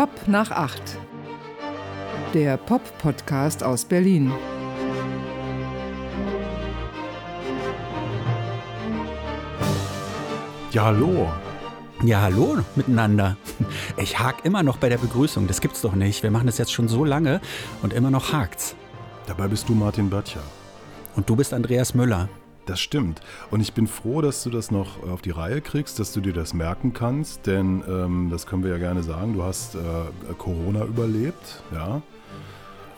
Pop nach acht. Der Pop-Podcast aus Berlin. Ja, hallo. Ja, hallo miteinander. Ich hake immer noch bei der Begrüßung. Das gibt's doch nicht. Wir machen das jetzt schon so lange und immer noch hakt's. Dabei bist du Martin Böttcher. Und du bist Andreas Müller. Das stimmt. Und ich bin froh, dass du das noch auf die Reihe kriegst, dass du dir das merken kannst, denn ähm, das können wir ja gerne sagen. Du hast äh, Corona überlebt, ja.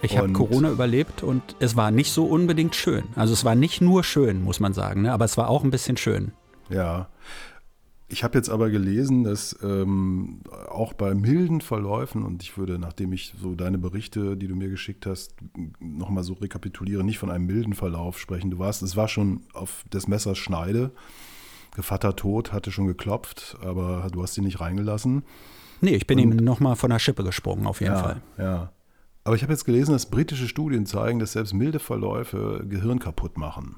Ich habe Corona überlebt und es war nicht so unbedingt schön. Also es war nicht nur schön, muss man sagen, ne? aber es war auch ein bisschen schön. Ja. Ich habe jetzt aber gelesen, dass ähm, auch bei milden Verläufen, und ich würde, nachdem ich so deine Berichte, die du mir geschickt hast, nochmal so rekapituliere, nicht von einem milden Verlauf sprechen. Du warst, es war schon auf des Messers Schneide. Gevatter Tod hatte schon geklopft, aber du hast ihn nicht reingelassen. Nee, ich bin und, ihm nochmal von der Schippe gesprungen, auf jeden ja, Fall. Ja. Aber ich habe jetzt gelesen, dass britische Studien zeigen, dass selbst milde Verläufe Gehirn kaputt machen.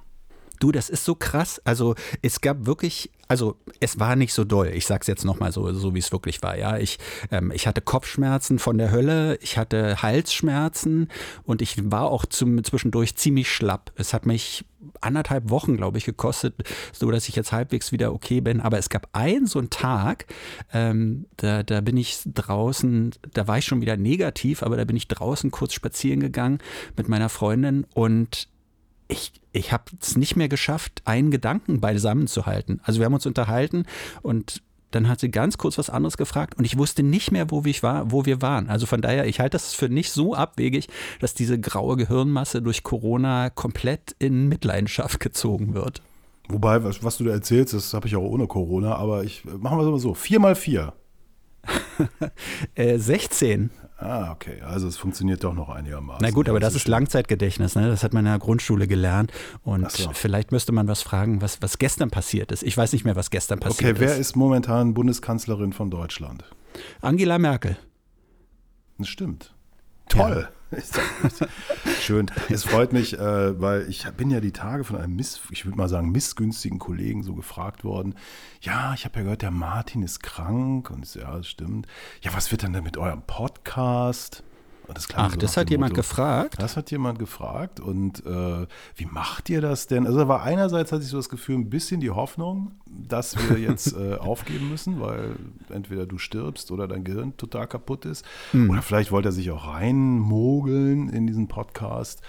Du, das ist so krass. Also es gab wirklich, also es war nicht so doll. Ich sag's jetzt nochmal so, so wie es wirklich war. Ja, ich, ähm, ich hatte Kopfschmerzen von der Hölle, ich hatte Halsschmerzen und ich war auch zum, zwischendurch ziemlich schlapp. Es hat mich anderthalb Wochen, glaube ich, gekostet, so dass ich jetzt halbwegs wieder okay bin. Aber es gab einen so einen Tag, ähm, da, da bin ich draußen, da war ich schon wieder negativ, aber da bin ich draußen kurz spazieren gegangen mit meiner Freundin und ich, ich habe es nicht mehr geschafft, einen Gedanken beisammen zu halten. Also wir haben uns unterhalten und dann hat sie ganz kurz was anderes gefragt und ich wusste nicht mehr, wo ich war, wo wir waren. Also von daher, ich halte das für nicht so abwegig, dass diese graue Gehirnmasse durch Corona komplett in Mitleidenschaft gezogen wird. Wobei, was, was du da erzählst, das habe ich auch ohne Corona, aber ich machen wir es mal so: vier mal vier. äh, 16. Ah, okay. Also es funktioniert doch noch einigermaßen. Na gut, aber das ist Langzeitgedächtnis. Ne? Das hat man in der Grundschule gelernt. Und so. vielleicht müsste man was fragen, was, was gestern passiert ist. Ich weiß nicht mehr, was gestern passiert ist. Okay, wer ist momentan Bundeskanzlerin von Deutschland? Angela Merkel. Das stimmt. Toll. Ja. Schön. Es freut mich, äh, weil ich bin ja die Tage von einem Miss, ich würde mal sagen, missgünstigen Kollegen so gefragt worden. Ja, ich habe ja gehört, der Martin ist krank. Und ich, ja, das stimmt. Ja, was wird denn denn mit eurem Podcast? Das Ach, so das hat jemand Motto, gefragt? Das hat jemand gefragt. Und äh, wie macht ihr das denn? Also, war einerseits hatte ich so das Gefühl, ein bisschen die Hoffnung, dass wir jetzt äh, aufgeben müssen, weil entweder du stirbst oder dein Gehirn total kaputt ist. Hm. Oder vielleicht wollte er sich auch reinmogeln in diesen Podcast.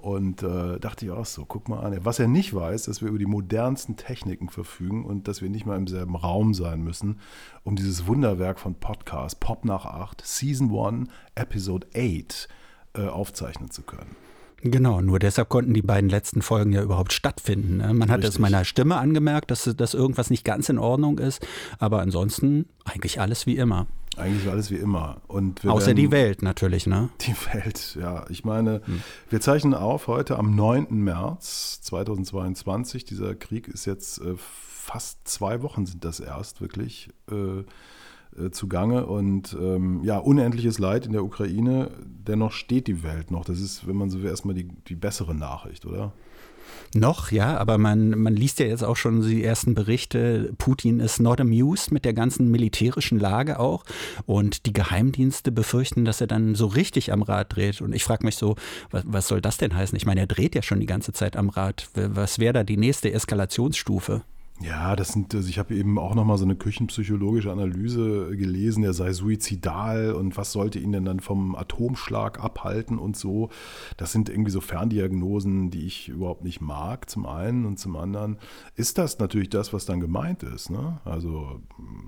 Und äh, dachte ich auch so, guck mal an. Was er nicht weiß, dass wir über die modernsten Techniken verfügen und dass wir nicht mal im selben Raum sein müssen, um dieses Wunderwerk von Podcast, Pop nach 8, Season 1, Episode 8 äh, aufzeichnen zu können. Genau, nur deshalb konnten die beiden letzten Folgen ja überhaupt stattfinden. Ne? Man hat es meiner Stimme angemerkt, dass, dass irgendwas nicht ganz in Ordnung ist, aber ansonsten eigentlich alles wie immer. Eigentlich alles wie immer. Und Außer werden, die Welt natürlich, ne? Die Welt, ja. Ich meine, hm. wir zeichnen auf heute am 9. März 2022. Dieser Krieg ist jetzt äh, fast zwei Wochen sind das erst wirklich äh, äh, zugange. Und ähm, ja, unendliches Leid in der Ukraine. Dennoch steht die Welt noch. Das ist, wenn man so will, erstmal die, die bessere Nachricht, oder? Noch, ja, aber man, man liest ja jetzt auch schon die ersten Berichte. Putin ist not amused mit der ganzen militärischen Lage auch. Und die Geheimdienste befürchten, dass er dann so richtig am Rad dreht. Und ich frage mich so, was, was soll das denn heißen? Ich meine, er dreht ja schon die ganze Zeit am Rad. Was wäre da die nächste Eskalationsstufe? Ja, das sind, also ich habe eben auch nochmal so eine küchenpsychologische Analyse gelesen, er sei suizidal und was sollte ihn denn dann vom Atomschlag abhalten und so. Das sind irgendwie so Ferndiagnosen, die ich überhaupt nicht mag, zum einen und zum anderen ist das natürlich das, was dann gemeint ist. Ne? Also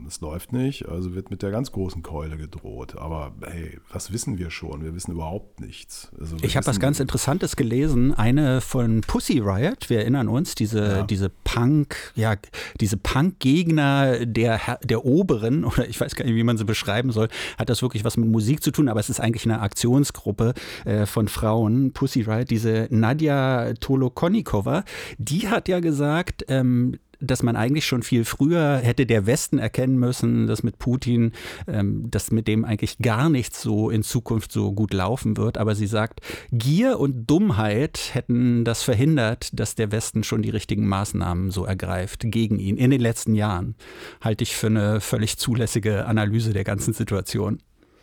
es läuft nicht, also wird mit der ganz großen Keule gedroht. Aber hey, was wissen wir schon? Wir wissen überhaupt nichts. Also ich habe was ganz Interessantes gelesen, eine von Pussy Riot, wir erinnern uns, diese, ja. diese Punk, ja, diese Punk-Gegner der, der Oberen, oder ich weiß gar nicht, wie man sie beschreiben soll, hat das wirklich was mit Musik zu tun, aber es ist eigentlich eine Aktionsgruppe äh, von Frauen, Pussy Riot, diese Nadja Tolokonikova, die hat ja gesagt, ähm, dass man eigentlich schon viel früher hätte der Westen erkennen müssen, dass mit Putin, ähm, dass mit dem eigentlich gar nichts so in Zukunft so gut laufen wird. Aber sie sagt, Gier und Dummheit hätten das verhindert, dass der Westen schon die richtigen Maßnahmen so ergreift gegen ihn in den letzten Jahren. Halte ich für eine völlig zulässige Analyse der ganzen Situation.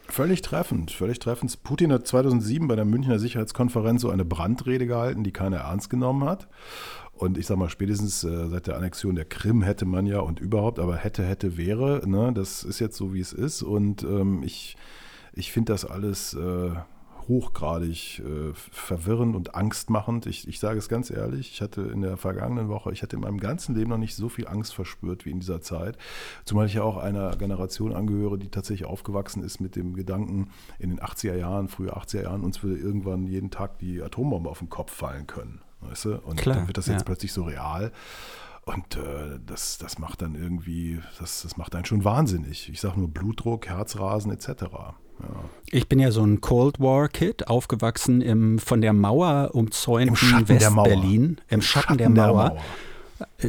Völlig treffend, völlig treffend. Putin hat 2007 bei der Münchner Sicherheitskonferenz so eine Brandrede gehalten, die keiner ernst genommen hat. Und ich sage mal, spätestens äh, seit der Annexion der Krim hätte man ja und überhaupt, aber hätte, hätte, wäre, ne, das ist jetzt so, wie es ist. Und ähm, ich, ich finde das alles äh, hochgradig äh, verwirrend und angstmachend. Ich, ich sage es ganz ehrlich, ich hatte in der vergangenen Woche, ich hatte in meinem ganzen Leben noch nicht so viel Angst verspürt wie in dieser Zeit. Zumal ich ja auch einer Generation angehöre, die tatsächlich aufgewachsen ist mit dem Gedanken, in den 80er Jahren, frühe 80er Jahren, uns würde irgendwann jeden Tag die Atombombe auf den Kopf fallen können. Weißt du? Und Klar, dann wird das jetzt ja. plötzlich so real. Und äh, das, das macht dann irgendwie, das, das macht einen schon wahnsinnig. Ich sage nur Blutdruck, Herzrasen etc. Ich bin ja so ein Cold War Kid, aufgewachsen im von der Mauer umzäunten Im Schatten der Mauer. West-Berlin, im Schatten, der Mauer.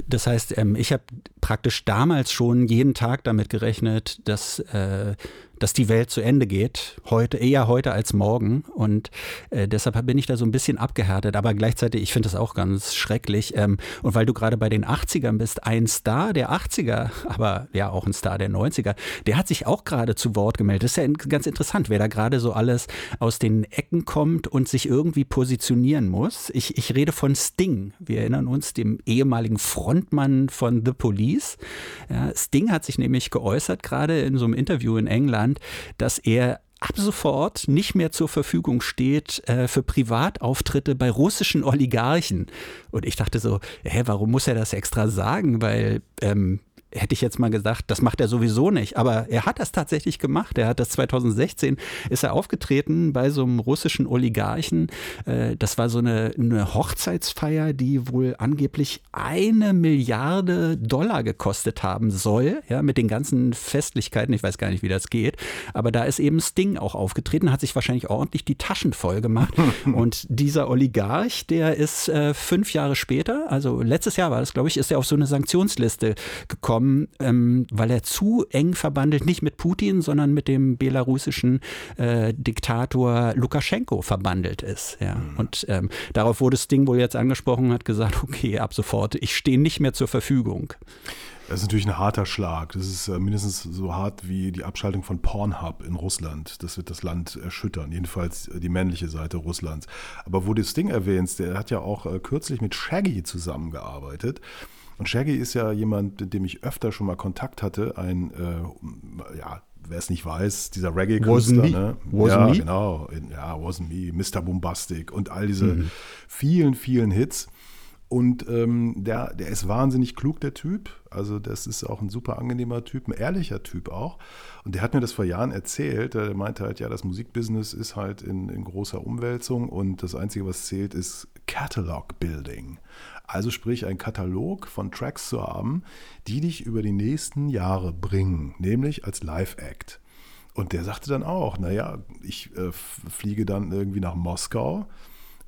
Das heißt, ähm, ich habe praktisch damals schon jeden Tag damit gerechnet, dass, äh, dass die Welt zu Ende geht. Heute, eher heute als morgen. Und äh, deshalb bin ich da so ein bisschen abgehärtet. Aber gleichzeitig, ich finde das auch ganz schrecklich. Ähm, und weil du gerade bei den 80ern bist, ein Star der 80er, aber ja auch ein Star der 90er, der hat sich auch gerade zu Wort gemeldet. Das ist ja ganz interessant, wer da gerade so alles aus den Ecken kommt und sich irgendwie positionieren muss. Ich, ich rede von Sting. Wir erinnern uns, dem ehemaligen Frontmann von The Police. Ja, Sting hat sich nämlich geäußert, gerade in so einem Interview in England, dass er ab sofort nicht mehr zur Verfügung steht äh, für Privatauftritte bei russischen Oligarchen. Und ich dachte so, hä, warum muss er das extra sagen? Weil ähm, hätte ich jetzt mal gesagt, das macht er sowieso nicht. Aber er hat das tatsächlich gemacht. Er hat das 2016, ist er aufgetreten bei so einem russischen Oligarchen. Äh, Das war so eine, eine Hochzeitsfeier, die wohl angeblich eine Milliarde Dollar gekostet haben soll. Ja, mit den ganzen Festlichkeiten. Ich weiß gar nicht, wie das geht. Aber da ist eben Sting auch aufgetreten, hat sich wahrscheinlich ordentlich die Taschen voll gemacht. Und dieser Oligarch, der ist äh, fünf Jahre später, also letztes Jahr war das, glaube ich, ist er auf so eine Sanktionsliste gekommen, ähm, weil er zu eng verbandelt, nicht mit Putin, sondern mit dem belarussischen äh, Diktator Lukaschenko verbandelt ist. Ja. Und ähm, darauf wurde Sting wohl jetzt angesprochen und hat gesagt, okay, ab sofort, ich stehe nicht mehr zur Verfügung. Das ist natürlich ein harter Schlag. Das ist äh, mindestens so hart wie die Abschaltung von Pornhub in Russland. Das wird das Land erschüttern, jedenfalls äh, die männliche Seite Russlands. Aber wo du Sting erwähnst, der hat ja auch äh, kürzlich mit Shaggy zusammengearbeitet. Und Shaggy ist ja jemand, mit dem ich öfter schon mal Kontakt hatte. Ein, äh, ja, wer es nicht weiß, dieser Reggae-Künstler. Wasn't me. Ne? Wasn't ja, me? genau. Ja, Wasn't Me, Mr. Bombastic und all diese vielen, vielen Hits. Und ähm, der, der ist wahnsinnig klug, der Typ. Also das ist auch ein super angenehmer Typ, ein ehrlicher Typ auch. Und der hat mir das vor Jahren erzählt. Der meinte halt, ja, das Musikbusiness ist halt in, in großer Umwälzung und das Einzige, was zählt, ist Catalog Building. Also sprich, ein Katalog von Tracks zu haben, die dich über die nächsten Jahre bringen, nämlich als Live-Act. Und der sagte dann auch, naja, ich äh, fliege dann irgendwie nach Moskau,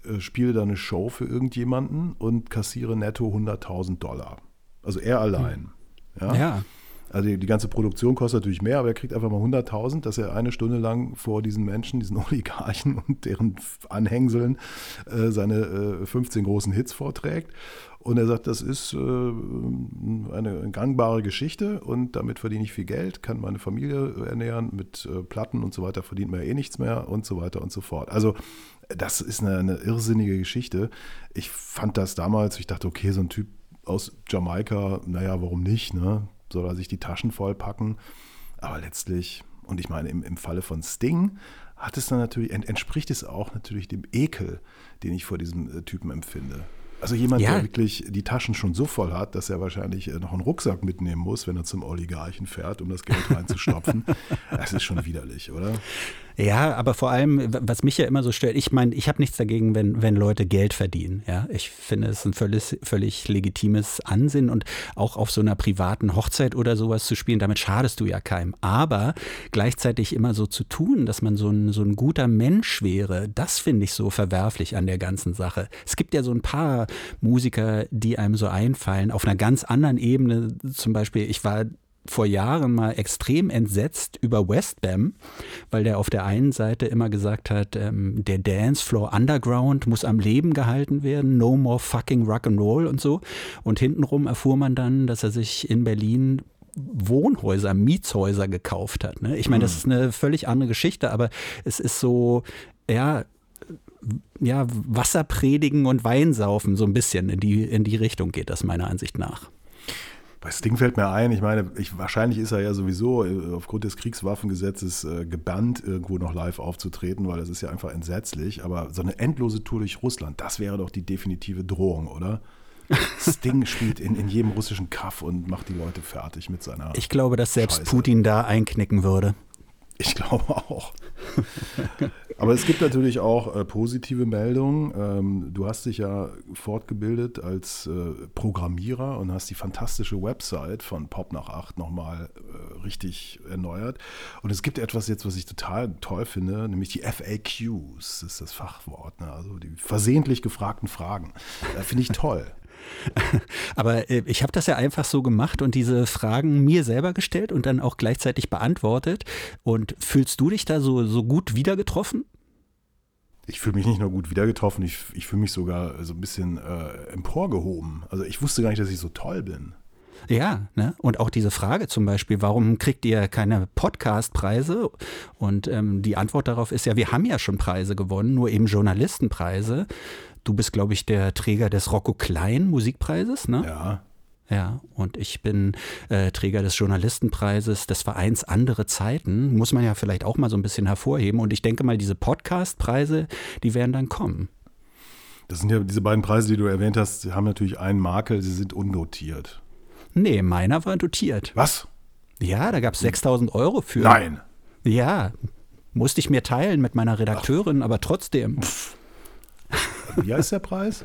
äh, spiele da eine Show für irgendjemanden und kassiere netto 100.000 Dollar. Also er allein. Ja? Ja. Also die, ganze Produktion kostet natürlich mehr, aber er kriegt einfach mal 100.000, dass er eine Stunde lang vor diesen Menschen, diesen Oligarchen und deren Anhängseln äh, seine äh, 15 großen Hits vorträgt. Und er sagt, das ist äh, eine gangbare Geschichte und damit verdiene ich viel Geld, kann meine Familie ernähren, mit äh, Platten und so weiter verdient man ja eh nichts mehr und so weiter und so fort. Also das ist eine, eine irrsinnige Geschichte. Ich fand das damals, ich dachte, okay, so ein Typ aus Jamaika, naja, warum nicht, ne? Soll er sich die Taschen vollpacken? Aber letztlich, und ich meine, im, im Falle von Sting hat es dann natürlich, ent, entspricht es auch natürlich dem Ekel, den ich vor diesem äh, Typen empfinde. Also jemand, Ja. der wirklich die Taschen schon so voll hat, dass er wahrscheinlich äh, noch einen Rucksack mitnehmen muss, wenn er zum Oligarchen fährt, um das Geld reinzustopfen. das ist schon widerlich, oder? Ja, aber vor allem, was mich ja immer so stört, ich meine, ich habe nichts dagegen, wenn, wenn Leute Geld verdienen. Ja, ich finde es ein völlig, völlig legitimes Ansinnen und auch auf so einer privaten Hochzeit oder sowas zu spielen, damit schadest du ja keinem. Aber gleichzeitig immer so zu tun, dass man so ein, so ein guter Mensch wäre, das finde ich so verwerflich an der ganzen Sache. Es gibt ja so ein paar Musiker, die einem so einfallen, auf einer ganz anderen Ebene. Zum Beispiel, ich war vor Jahren mal extrem entsetzt über Westbam, weil der auf der einen Seite immer gesagt hat, ähm, der Dancefloor Underground muss am Leben gehalten werden, no more fucking Rock'n'Roll und so. Und hintenrum erfuhr man dann, dass er sich in Berlin Wohnhäuser, Mietshäuser gekauft hat. Ne? Ich meine, das ist eine völlig andere Geschichte, aber es ist so, ja, ja, Wasser predigen und Wein saufen, so ein bisschen in die, in die Richtung geht das meiner Ansicht nach. Bei Sting fällt mir ein, ich meine, ich, wahrscheinlich ist er ja sowieso äh, aufgrund des Kriegswaffengesetzes äh, gebannt, irgendwo noch live aufzutreten, weil das ist ja einfach entsetzlich. Aber so eine endlose Tour durch Russland, das wäre doch die definitive Drohung, oder? Sting spielt in, in jedem russischen Kaff und macht die Leute fertig mit seiner. Ich glaube, dass selbst Scheiße. Putin da einknicken würde. Ich glaube auch. Aber es gibt natürlich auch äh, positive Meldungen. Ähm, du hast dich ja fortgebildet als äh, Programmierer und hast die fantastische Website von Pop nach 8 nochmal äh, richtig erneuert. Und es gibt etwas jetzt, was ich total toll finde, nämlich die FAQs. Das ist das Fachwort. Ne? Also die versehentlich gefragten Fragen. Äh, finde ich toll. Aber äh, ich habe das ja einfach so gemacht und diese Fragen mir selber gestellt und dann auch gleichzeitig beantwortet. Und fühlst du dich da so, so gut wieder getroffen? Ich fühle mich nicht nur gut wieder getroffen, ich, ich fühle mich sogar so ein bisschen äh, emporgehoben. Also ich wusste gar nicht, dass ich so toll bin. Ja, ne? und auch diese Frage zum Beispiel, warum kriegt ihr keine Podcastpreise? Und ähm, die Antwort darauf ist ja, wir haben ja schon Preise gewonnen, nur eben Journalistenpreise. Du bist, glaube ich, der Träger des Rocco Klein Musikpreises, ne? Ja. Ja, und ich bin äh, Träger des Journalistenpreises des Vereins Andere Zeiten. Muss man ja vielleicht auch mal so ein bisschen hervorheben. Und ich denke mal, diese Podcastpreise, die werden dann kommen. Das sind ja diese beiden Preise, die du erwähnt hast, haben natürlich einen Makel, sie sind unnotiert. Nee, meiner war dotiert. Was? Ja, da gab es 6000 Euro für. Nein. Ja, musste ich mir teilen mit meiner Redakteurin, aber trotzdem. Wie heißt der Preis?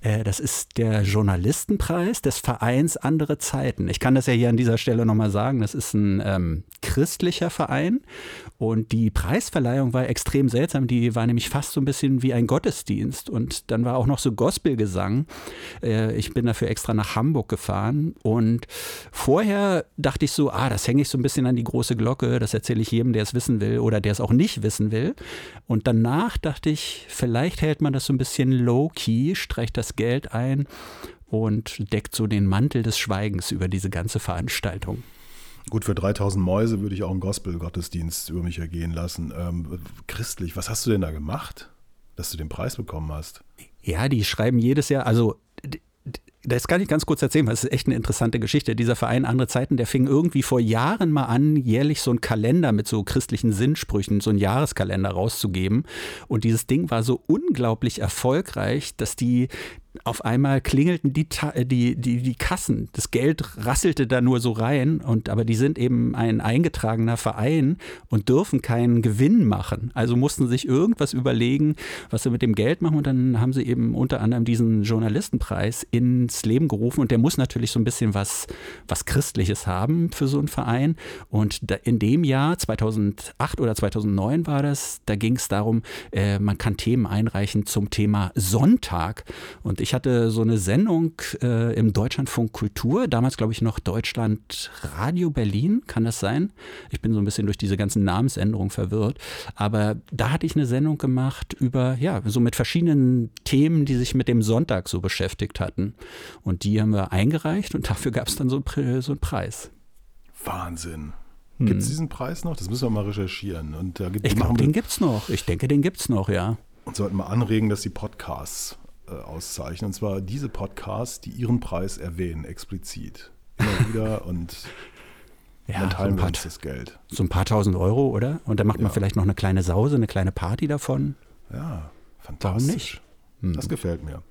Äh, das ist der Journalistenpreis des Vereins Andere Zeiten. Ich kann das ja hier an dieser Stelle nochmal sagen. Das ist ein ähm, christlicher Verein und die Preisverleihung war extrem seltsam. Die war nämlich fast so ein bisschen wie ein Gottesdienst und dann war auch noch so Gospelgesang. Äh, ich bin dafür extra nach Hamburg gefahren und vorher dachte ich so, ah, das hänge ich so ein bisschen an die große Glocke. Das erzähle ich jedem, der es wissen will oder der es auch nicht wissen will. Und danach dachte ich, vielleicht hält man das so ein bisschen low-key, streicht das Geld ein und deckt so den Mantel des Schweigens über diese ganze Veranstaltung. Gut, für 3000 Mäuse würde ich auch einen Gospel-Gottesdienst über mich ergehen lassen. Ähm, christlich, was hast du denn da gemacht, dass du den Preis bekommen hast? Ja, die schreiben jedes Jahr, also das kann ich ganz kurz erzählen, weil es ist echt eine interessante Geschichte. Dieser Verein Andere Zeiten, der fing irgendwie vor Jahren mal an, jährlich so einen Kalender mit so christlichen Sinnsprüchen, so einen Jahreskalender rauszugeben. Und dieses Ding war so unglaublich erfolgreich, dass die auf einmal klingelten die, äh, die, die, die Kassen. Das Geld rasselte da nur so rein. Und, aber die sind eben ein eingetragener Verein und dürfen keinen Gewinn machen. Also mussten sich irgendwas überlegen, was sie mit dem Geld machen. Und dann haben sie eben unter anderem diesen Journalistenpreis ins Leben gerufen. Und der muss natürlich so ein bisschen was, was Christliches haben für so einen Verein. Und in dem Jahr, 2008 oder 2009 war das, da ging es darum, äh, man kann Themen einreichen zum Thema Sonntag. Und ich hatte so eine Sendung äh, im Deutschlandfunk Kultur, damals glaube ich noch Deutschland Radio Berlin, kann das sein? Ich bin so ein bisschen durch diese ganzen Namensänderungen verwirrt. Aber da hatte ich eine Sendung gemacht über, ja, so mit verschiedenen Themen, die sich mit dem Sonntag so beschäftigt hatten. Und die haben wir eingereicht und dafür gab es dann so, so einen Preis. Wahnsinn. Gibt es diesen Preis noch? Das müssen wir mal recherchieren. Und da gibt, Ich glaube, den wir- gibt's noch. Ich denke, den gibt's noch, ja. und sollten mal anregen, dass die Podcasts auszeichnen. Und zwar diese Podcasts, die ihren Preis erwähnen, explizit. Immer wieder und Ja, dann so teilen ein, wir paar, uns das Geld. so ein paar tausend Euro, oder? Und dann macht man Ja. vielleicht noch eine kleine Sause, eine kleine Party davon. Ja, fantastisch. nicht? Das gefällt mir.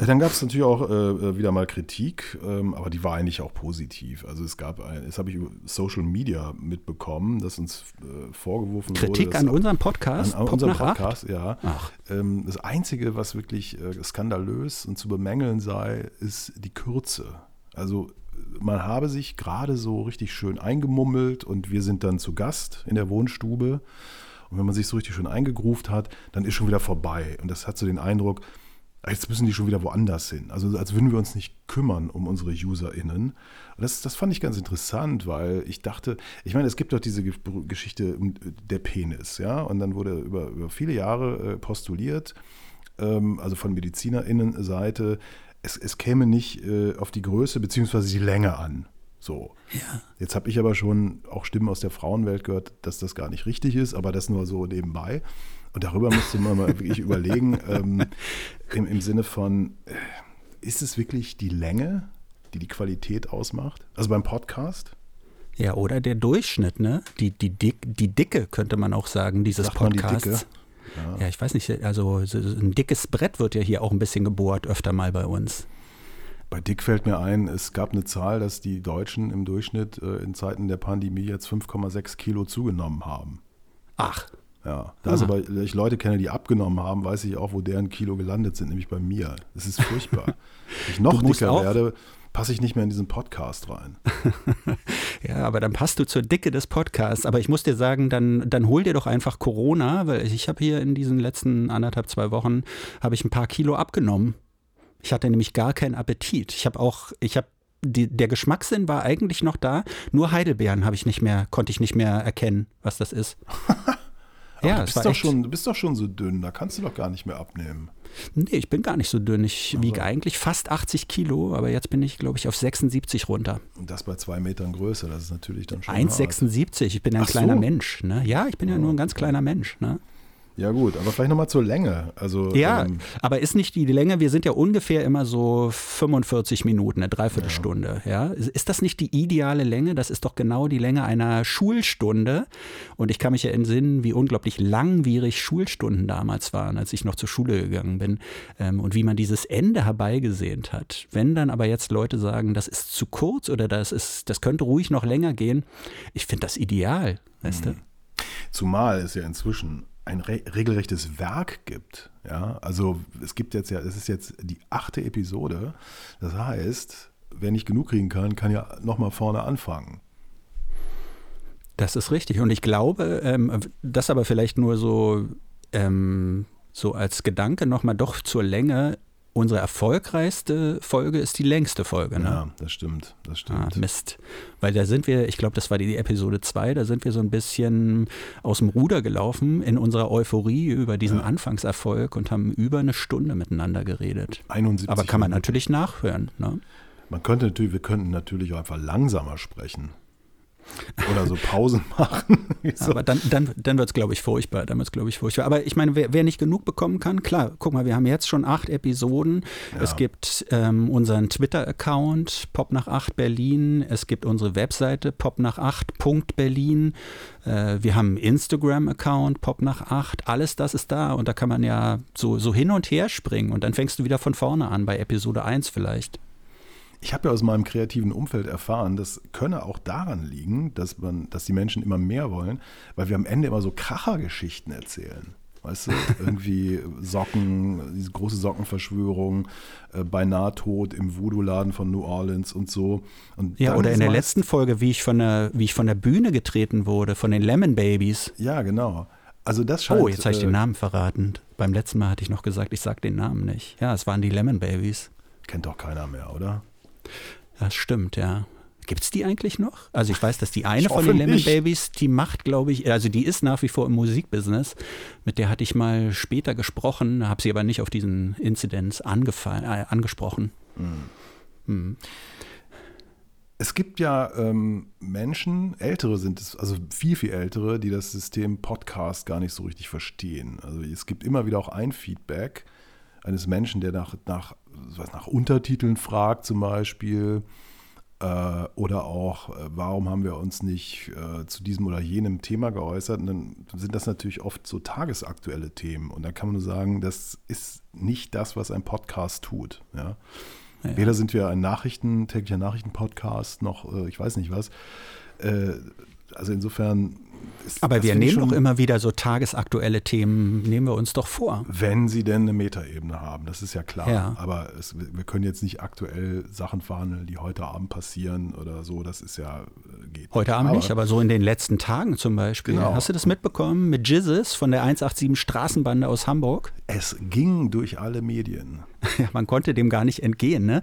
Ja, Dann gab es natürlich auch äh, wieder mal Kritik, ähm, aber die war eigentlich auch positiv. Also es gab ein, das habe ich über Social Media mitbekommen, dass uns äh, vorgeworfen Kritik wurde. an dass- unserem Podcast? an Pop unserem? Podcast, ja. Ach. Ähm, das Einzige, was wirklich äh, skandalös und zu bemängeln sei, ist die Kürze. Also man habe sich gerade so richtig schön eingemummelt und wir sind dann zu Gast in der Wohnstube. Und wenn man sich so richtig schön eingegruft hat, dann ist schon wieder vorbei. Und das hat so den Eindruck, ah, jetzt müssen die schon wieder woanders hin. Also als würden wir uns nicht kümmern um unsere UserInnen. Und das, das fand ich ganz interessant, weil ich dachte, ich meine, es gibt doch diese Ge- Geschichte der Penis, ja. Und dann wurde über, über viele Jahre äh, postuliert, ähm, also von MedizinerInnen-Seite, es, es käme nicht äh, auf die Größe bzw. die Länge an, So. Ja. Jetzt habe ich aber schon auch Stimmen aus der Frauenwelt gehört, dass das gar nicht richtig ist, aber das nur so nebenbei. Und darüber musste man mal wirklich überlegen, ähm, im, im Sinne von, äh, ist es wirklich die Länge, die die Qualität ausmacht? Also beim Podcast? Ja, oder der Durchschnitt, ne? Die, die, Dick, die Dicke, könnte man auch sagen, dieses Sagt Podcasts. Ja. ja. ich weiß nicht, also ein dickes Brett wird ja hier auch ein bisschen gebohrt, öfter mal bei uns. Bei Dick fällt mir ein, es gab eine Zahl, dass die Deutschen im Durchschnitt äh, in Zeiten der Pandemie jetzt 5,6 Kilo zugenommen haben. Ach. Ja, da ist aber, ich Leute kenne, die abgenommen haben, weiß ich auch, wo deren Kilo gelandet sind, nämlich bei mir. Das ist furchtbar. Wenn ich noch dicker werde, passe ich nicht mehr in diesen Podcast rein. ja, aber dann passt du zur Dicke des Podcasts. Aber ich muss dir sagen, dann, dann hol dir doch einfach Corona, weil ich habe hier in diesen letzten anderthalb, zwei Wochen, habe ich ein paar Kilo abgenommen. Ich hatte nämlich gar keinen Appetit. Ich habe auch, ich habe die, der Geschmackssinn war eigentlich noch da, nur Heidelbeeren habe ich nicht mehr, konnte ich nicht mehr erkennen, was das ist. ja, du bist, doch schon, du bist doch schon so dünn, da kannst du doch gar nicht mehr abnehmen. Nee, ich bin gar nicht so dünn. Ich also. wiege eigentlich fast 80 Kilo, aber jetzt bin ich, glaube ich, auf 76 runter. Und das bei zwei Metern Größe, das ist natürlich dann schon. 1,76, ich bin ja ein Ach kleiner so. Mensch. Ne? Ja, ich bin ja, ja nur ein ganz kleiner Mensch. Ne? Ja gut, aber vielleicht nochmal zur Länge. Also, ja, ähm, aber ist nicht die Länge, wir sind ja ungefähr immer so 45 Minuten, eine Dreiviertelstunde. Ja. ja. Ist das nicht die ideale Länge? Das ist doch genau die Länge einer Schulstunde. Und ich kann mich ja entsinnen, wie unglaublich langwierig Schulstunden damals waren, als ich noch zur Schule gegangen bin. Ähm, und wie man dieses Ende herbeigesehnt hat. Wenn dann aber jetzt Leute sagen, das ist zu kurz oder das, ist, das könnte ruhig noch länger gehen, ich finde das ideal, weißt mhm. du? Zumal es ja inzwischen ein re regelrechtes Werk gibt. Ja, also es gibt jetzt ja, es ist jetzt die achte Episode. Das heißt, wer nicht genug kriegen kann, kann ja nochmal vorne anfangen. Das ist richtig. Und ich glaube, ähm, das aber vielleicht nur so, ähm, so als Gedanke nochmal doch zur Länge unsere erfolgreichste Folge ist die längste Folge. Ne? Ja, das stimmt, das stimmt. Ah, Mist. Weil da sind wir, ich glaube, das war die Episode 2, da sind wir so ein bisschen aus dem Ruder gelaufen in unserer Euphorie über diesen ja. Anfangserfolg und haben über eine Stunde miteinander geredet. 71 Aber kann man natürlich nachhören. Ne? Man könnte natürlich, wir könnten natürlich auch einfach langsamer sprechen. Oder so Pausen machen. so. Aber dann, dann, dann wird es, glaube ich, furchtbar. Dann wird glaube ich, furchtbar. Aber ich meine, wer, wer, nicht genug bekommen kann, klar, guck mal, wir haben jetzt schon acht Episoden. Ja. Es gibt ähm, unseren Twitter-Account, Pop nach acht Berlin. Es gibt unsere Webseite, pop nach acht Berlin. Äh, wir haben einen Instagram-Account, Pop nach acht. Alles das ist da. Und da kann man ja so, so hin und her springen. Und dann fängst du wieder von vorne an, bei Episode 1 vielleicht. Ich habe ja aus meinem kreativen Umfeld erfahren, das könne auch daran liegen, dass, man, dass die Menschen immer mehr wollen, weil wir am Ende immer so Krachergeschichten erzählen. Weißt du, irgendwie Socken, diese große Sockenverschwörung, äh, beinahe tot im Voodoo-Laden von New Orleans und so. Und ja, oder in der letzten Folge, wie ich, von der, wie ich von der Bühne getreten wurde, von den Lemon Babies. Ja, genau. Also das scheint, oh, jetzt habe ich den äh, Namen verraten. Beim letzten Mal hatte ich noch gesagt, ich sage den Namen nicht. Ja, es waren die Lemon Babies. Kennt doch keiner mehr, oder? Das stimmt, ja. Gibt es die eigentlich noch? Also ich weiß, dass die eine von den Lemon nicht. Babies, die macht, glaube ich, also die ist nach wie vor im Musikbusiness. Mit der hatte ich mal später gesprochen, habe sie aber nicht auf diesen Inzidenz äh, angesprochen. Mhm. Mhm. Es gibt ja ähm, Menschen, ältere sind es, also viel, viel ältere, die das System Podcast gar nicht so richtig verstehen. Also es gibt immer wieder auch ein Feedback eines Menschen, der nach, nach was nach Untertiteln fragt zum Beispiel. Äh, oder auch, äh, warum haben wir uns nicht äh, zu diesem oder jenem Thema geäußert? Und dann sind das natürlich oft so tagesaktuelle Themen. Und da kann man nur sagen, das ist nicht das, was ein Podcast tut. Ja? Ja. Weder sind wir ein Nachrichten, täglicher Nachrichtenpodcast, noch äh, ich weiß nicht was. Äh, also insofern ist, Aber wir nehmen doch immer wieder so tagesaktuelle Themen, nehmen wir uns doch vor. Wenn sie denn eine Metaebene haben, das ist ja klar. Ja. Aber es, wir können jetzt nicht aktuell Sachen verhandeln, die heute Abend passieren oder so. Das ist ja äh, geht. Heute Abend aber, nicht, aber so in den letzten Tagen zum Beispiel. Genau. Hast du das mitbekommen mit Jizzes von der 187 Straßenbande aus Hamburg? Es ging durch alle Medien. Ja, man konnte dem gar nicht entgehen. Ne?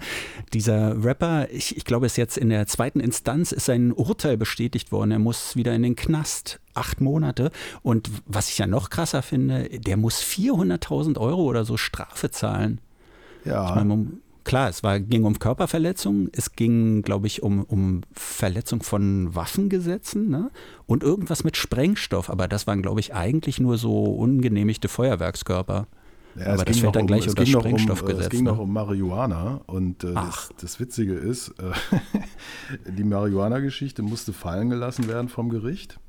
Dieser Rapper, ich, ich glaube, es ist jetzt in der zweiten Instanz ist sein Urteil bestätigt worden. Er muss wieder in den Knast. Acht Monate. Und was ich ja noch krasser finde, der muss 400.000 Euro oder so Strafe zahlen. Ja. Meine, klar, es war, ging um Körperverletzung, es ging, glaube ich, um, um Verletzung von Waffengesetzen ne? und irgendwas mit Sprengstoff, aber das waren, glaube ich, eigentlich nur so ungenehmigte Feuerwerkskörper. Ja, aber das fällt dann um, gleich unter Sprengstoffgesetz. Um, es ging ne? noch um Marihuana und äh, das, das, Witzige ist, äh, die Marihuana-Geschichte musste fallen gelassen werden vom Gericht,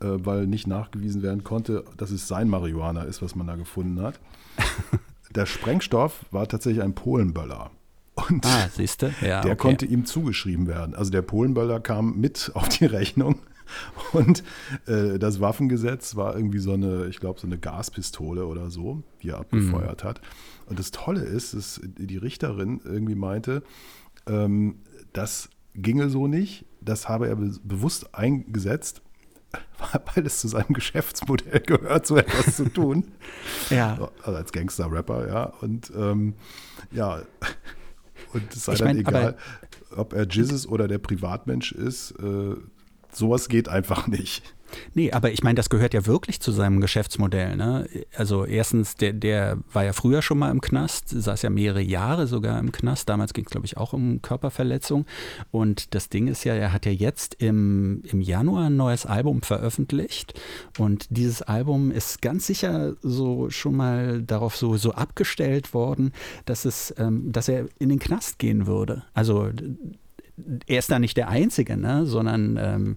äh, weil nicht nachgewiesen werden konnte, dass es sein Marihuana ist, was man da gefunden hat. Der Sprengstoff war tatsächlich ein Polenböller. Und ah, siehste, ja, der okay. konnte ihm zugeschrieben werden. Also der Polenböller kam mit auf die Rechnung. Und äh, das Waffengesetz war irgendwie so eine, ich glaube, so eine Gaspistole oder so, die er abgefeuert mhm. hat. Und das Tolle ist, dass die Richterin irgendwie meinte, ähm, das ginge so nicht. Das habe er be bewusst eingesetzt, weil es zu seinem Geschäftsmodell gehört, so etwas zu tun. Ja. Also als Gangster-Rapper, ja. Und ähm, ja, und es sei Ich dann mein, egal, ob er Jesus oder der Privatmensch ist, äh, sowas geht einfach nicht. Nee, aber ich meine, das gehört ja wirklich zu seinem Geschäftsmodell. Ne? Also erstens, der, der war ja früher schon mal im Knast, saß ja mehrere Jahre sogar im Knast. Damals ging es, glaube ich, auch um Körperverletzung. Und das Ding ist ja, er hat ja jetzt im, im Januar ein neues Album veröffentlicht. Und dieses Album ist ganz sicher so schon mal darauf so, so abgestellt worden, dass, es, ähm, dass er in den Knast gehen würde. Also er ist da nicht der Einzige, ne? sondern ähm,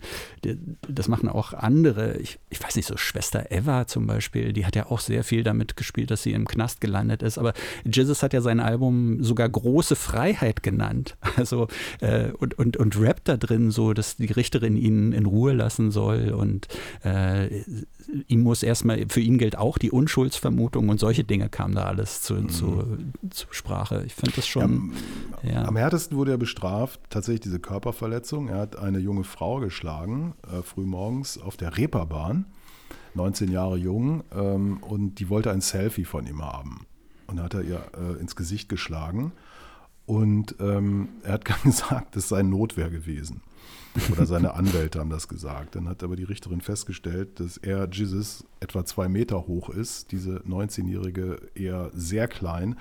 das machen auch andere. Ich, ich, weiß nicht, so Schwester Eva zum Beispiel, die hat ja auch sehr viel damit gespielt, dass sie im Knast gelandet ist. Aber Jesus hat ja sein Album sogar Große Freiheit genannt. Also äh, und, und, und rappt da drin so, dass die Richterin ihn in Ruhe lassen soll und äh, ihm muss erstmal, für ihn gilt auch die Unschuldsvermutung und solche Dinge kamen da alles zu, mhm. zu, zu Sprache. Ich finde das schon. Ja, ja. Am härtesten wurde er bestraft, tatsächlich diese Körperverletzung. Er hat eine junge Frau geschlagen, äh, frühmorgens auf der Reeperbahn, 19 Jahre jung, ähm, und die wollte ein Selfie von ihm haben. Und hat er ihr äh, ins Gesicht geschlagen. Und ähm, er hat gesagt, das sei Notwehr gewesen. Oder seine Anwälte haben das gesagt. Dann hat aber die Richterin festgestellt, dass er, Jesus, etwa zwei Meter hoch ist, diese 19-Jährige eher sehr klein.